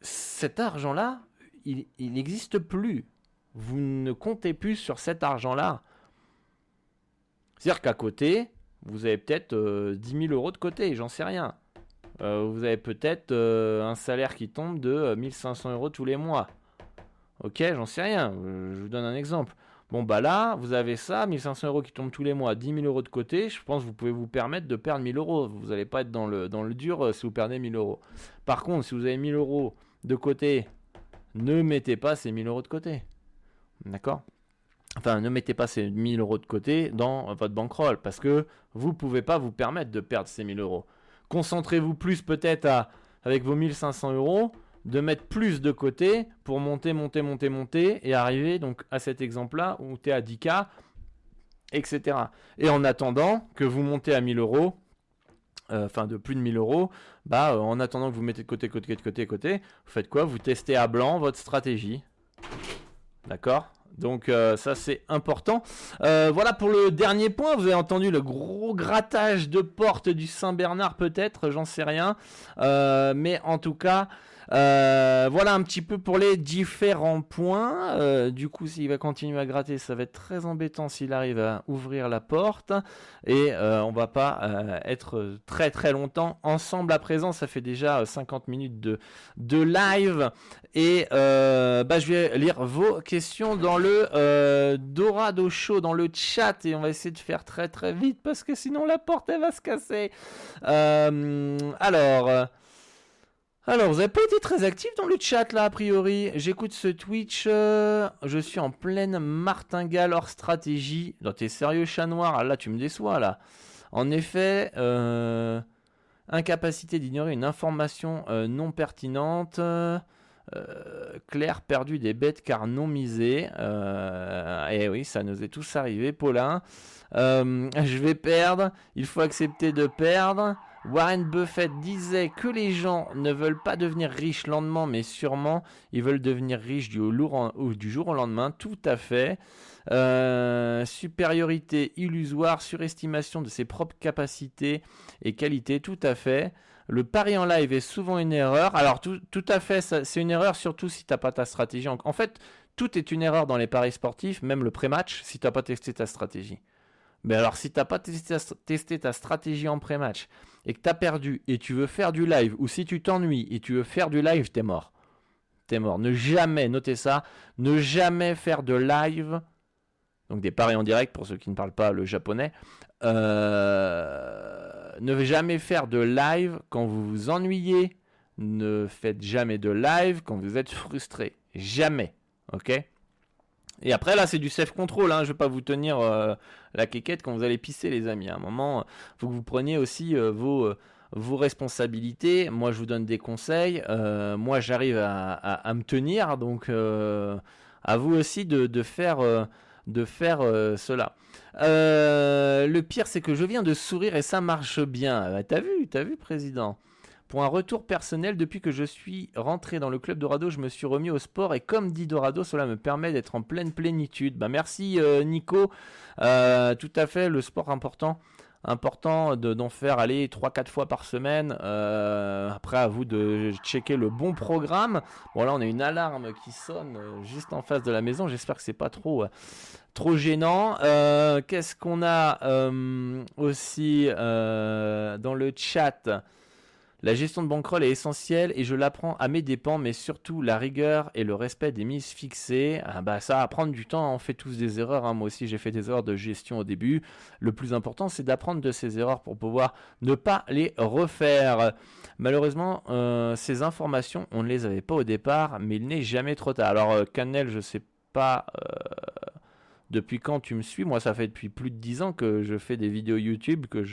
cet argent-là, il n'existe plus. Vous ne comptez plus sur cet argent-là. C'est-à-dire qu'à côté, vous avez peut-être 10 000 euros de côté, j'en sais rien. Euh, vous avez peut-être euh, un salaire qui tombe de 1500 euros tous les mois. Ok, j'en sais rien. Je vous donne un exemple. Bon, bah là, vous avez ça, 1500 euros qui tombent tous les mois, 10 000 euros de côté. Je pense que vous pouvez vous permettre de perdre 1000 euros. Vous n'allez pas être dans le, dans le dur euh, si vous perdez 1000 euros. Par contre, si vous avez 1000 euros de côté, ne mettez pas ces 1000 euros de côté. D'accord? Enfin, ne mettez pas ces 1000 euros de côté dans votre bankroll parce que vous ne pouvez pas vous permettre de perdre ces 1000 euros. Concentrez-vous plus peut-être avec vos 1500 euros de mettre plus de côté pour monter, monter, monter, monter et arriver donc à cet exemple-là où tu es à 10K, etc. Et en attendant que vous montez à 1000 euros, euh, enfin de plus de 1000 euros, bah euh, en attendant que vous mettez de côté, côté, côté, côté, vous faites quoi? Vous testez à blanc votre stratégie. D'accord? Donc euh, ça c'est important. voilà pour le dernier point. Vous avez entendu le gros grattage de porte du Saint-Bernard peut-être, j'en sais rien. mais en tout cas, euh, voilà un petit peu pour les différents points. Euh, du coup, s'il va continuer à gratter, ça va être très embêtant s'il arrive à ouvrir la porte. Et euh, on va pas être très très longtemps ensemble à présent. Ça fait déjà 50 minutes de, de live. Et bah, je vais lire vos questions dans le Dorado Show, dans le chat. Et on va essayer de faire très très vite parce que sinon la porte elle va se casser. alors... Alors, vous n'avez pas été très actif dans le chat là, a priori. J'écoute ce Twitch. Euh, je suis en pleine martingale hors stratégie. Non, t'es sérieux, chat noir? Ah, Là, tu me déçois là. En effet, euh, incapacité d'ignorer une information euh, non pertinente. Claire perdu des bêtes car non misées. et oui, ça nous est tous arrivé, Paulin. je vais perdre. Il faut accepter de perdre. Warren Buffett disait que les gens ne veulent pas devenir riches lentement, mais sûrement, ils veulent devenir riches du, jour au lendemain. Tout à fait. Euh, supériorité illusoire, surestimation de ses propres capacités et qualités, tout à fait. Le pari en live est souvent une erreur. Alors tout, à fait, c'est une erreur surtout si tu n'as pas ta stratégie. En, fait, tout est une erreur dans les paris sportifs, même le pré-match, si tu n'as pas testé ta stratégie. Mais alors si tu n'as pas testé, ta stratégie en pré-match et que tu as perdu et tu veux faire du live, ou si tu t'ennuies et tu veux faire du live, t'es mort. T'es mort. Ne jamais, notez ça, ne jamais faire de live, donc des paris en direct pour ceux qui ne parlent pas le japonais. Euh ne jamais faire de live quand vous vous ennuyez. Ne faites jamais de live quand vous êtes frustré. Jamais. Ok? Et après, là, c'est du self-control. Hein. Je ne vais pas vous tenir euh, la quéquette quand vous allez pisser, les amis. À un moment, il faut que vous preniez aussi euh, vos, euh, vos responsabilités. Moi, je vous donne des conseils. moi, j'arrive à, me tenir. Donc, à vous aussi de faire, de faire cela. Le pire, c'est que je viens de sourire et ça marche bien. T'as vu, t'as vu, président? Pour un retour personnel, depuis que je suis rentré dans le club Dorado, je me suis remis au sport et comme dit Dorado, cela me permet d'être en pleine plénitude. Bah merci euh, Nico, euh, tout à fait, le sport important important d'en faire aller 3-4 fois par semaine. Euh, après, à vous de checker le bon programme. Bon, là, on a une alarme qui sonne juste en face de la maison. J'espère que c'est pas trop, trop gênant. Qu'est-ce qu'on a aussi dans le chat? La gestion de bankroll est essentielle et je l'apprends à mes dépens, mais surtout la rigueur et le respect des mises fixées. Ah bah ça va prendre du temps, on fait tous des erreurs. Hein. Moi aussi j'ai fait des erreurs de gestion au début. Le plus important c'est d'apprendre de ces erreurs pour pouvoir ne pas les refaire. Malheureusement, euh, ces informations, on ne les avait pas au départ, mais il n'est jamais trop tard. Alors euh, Canel, je sais pas. Euh, depuis quand tu me suis? Moi, ça fait depuis plus de 10 ans que je fais des vidéos YouTube, que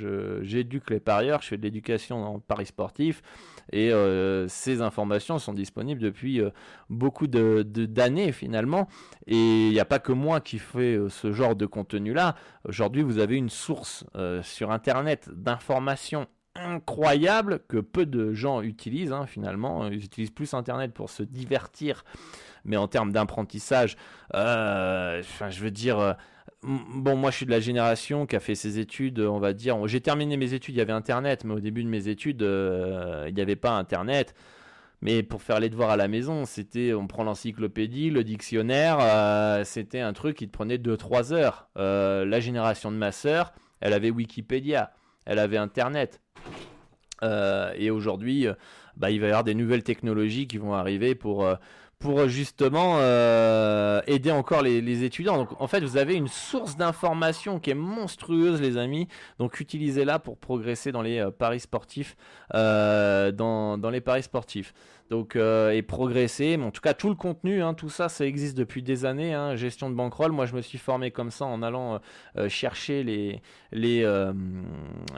j'éduque les parieurs, je fais de l'éducation en paris sportif. Et euh, ces informations sont disponibles depuis euh, beaucoup d'années de, finalement. Et il n'y a pas que moi qui fais euh, ce genre de contenu-là. Aujourd'hui, vous avez une source sur Internet d'informations incroyables que peu de gens utilisent hein, finalement. Ils utilisent plus Internet pour se divertir mais en termes d'apprentissage, euh, je veux dire, euh, bon, moi je suis de la génération qui a fait ses études, on va dire, j'ai terminé mes études, il y avait Internet, mais au début de mes études, euh, il n'y avait pas Internet. Mais pour faire les devoirs à la maison, c'était, on prend l'encyclopédie, le dictionnaire, c'était un truc qui te prenait 2-3 heures. la génération de ma sœur, elle avait Wikipédia, elle avait Internet. et aujourd'hui, bah, il va y avoir des nouvelles technologies qui vont arriver pour pour justement euh, aider encore les, étudiants. Donc en fait, vous avez une source d'information qui est monstrueuse, les amis. Donc utilisez-la pour progresser dans les euh, paris sportifs, euh, dans, les paris sportifs donc euh, et progresser. Mais en tout cas, tout le contenu, hein, tout ça, ça existe depuis des années. Hein, gestion de bankroll. Moi, je me suis formé comme ça en allant euh, euh, chercher les les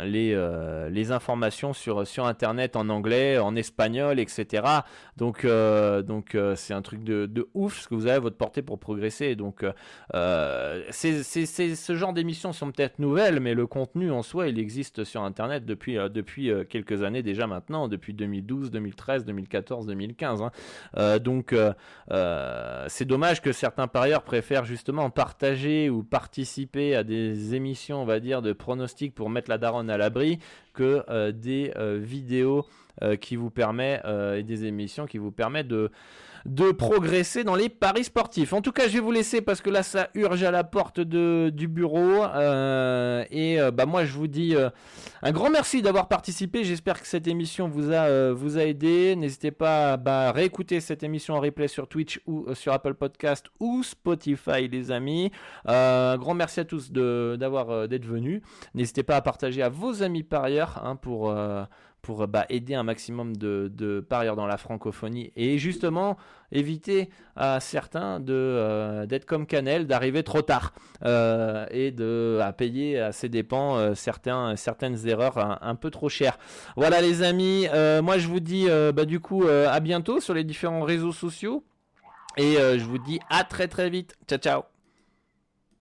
les, informations sur sur internet en anglais, en espagnol, etc. Donc donc c'est un truc de, ouf ce que vous avez à votre portée pour progresser. Donc c'est ce genre d'émissions sont peut-être nouvelles, mais le contenu en soi, il existe sur internet depuis depuis quelques années déjà maintenant, depuis 2012, 2013, 2014. 2015. Hein. Euh, donc euh, euh, c'est dommage que certains parieurs préfèrent justement partager ou participer à des émissions, on va dire, de pronostics pour mettre la daronne à l'abri que des vidéos qui vous permettent et des émissions qui vous permettent de de progresser dans les paris sportifs. En tout cas, je vais vous laisser parce que là, ça urge à la porte de, du bureau. Euh, et euh, bah, moi, je vous dis euh, un grand merci d'avoir participé. J'espère que cette émission vous a, aidé. N'hésitez pas à bah, réécouter cette émission en replay sur Twitch ou sur Apple Podcast ou Spotify, les amis. un grand merci à tous d'avoir d'être venus. N'hésitez pas à partager à vos amis par ailleurs hein, pour pour bah, aider un maximum de, parieurs dans la francophonie et justement éviter à certains de euh, d'être comme Canel, d'arriver trop tard euh, et de à payer à ses dépens euh, certains, certaines erreurs un, peu trop chères. Voilà les amis, moi je vous dis bah, du coup à bientôt sur les différents réseaux sociaux et je vous dis à très très vite. Ciao ciao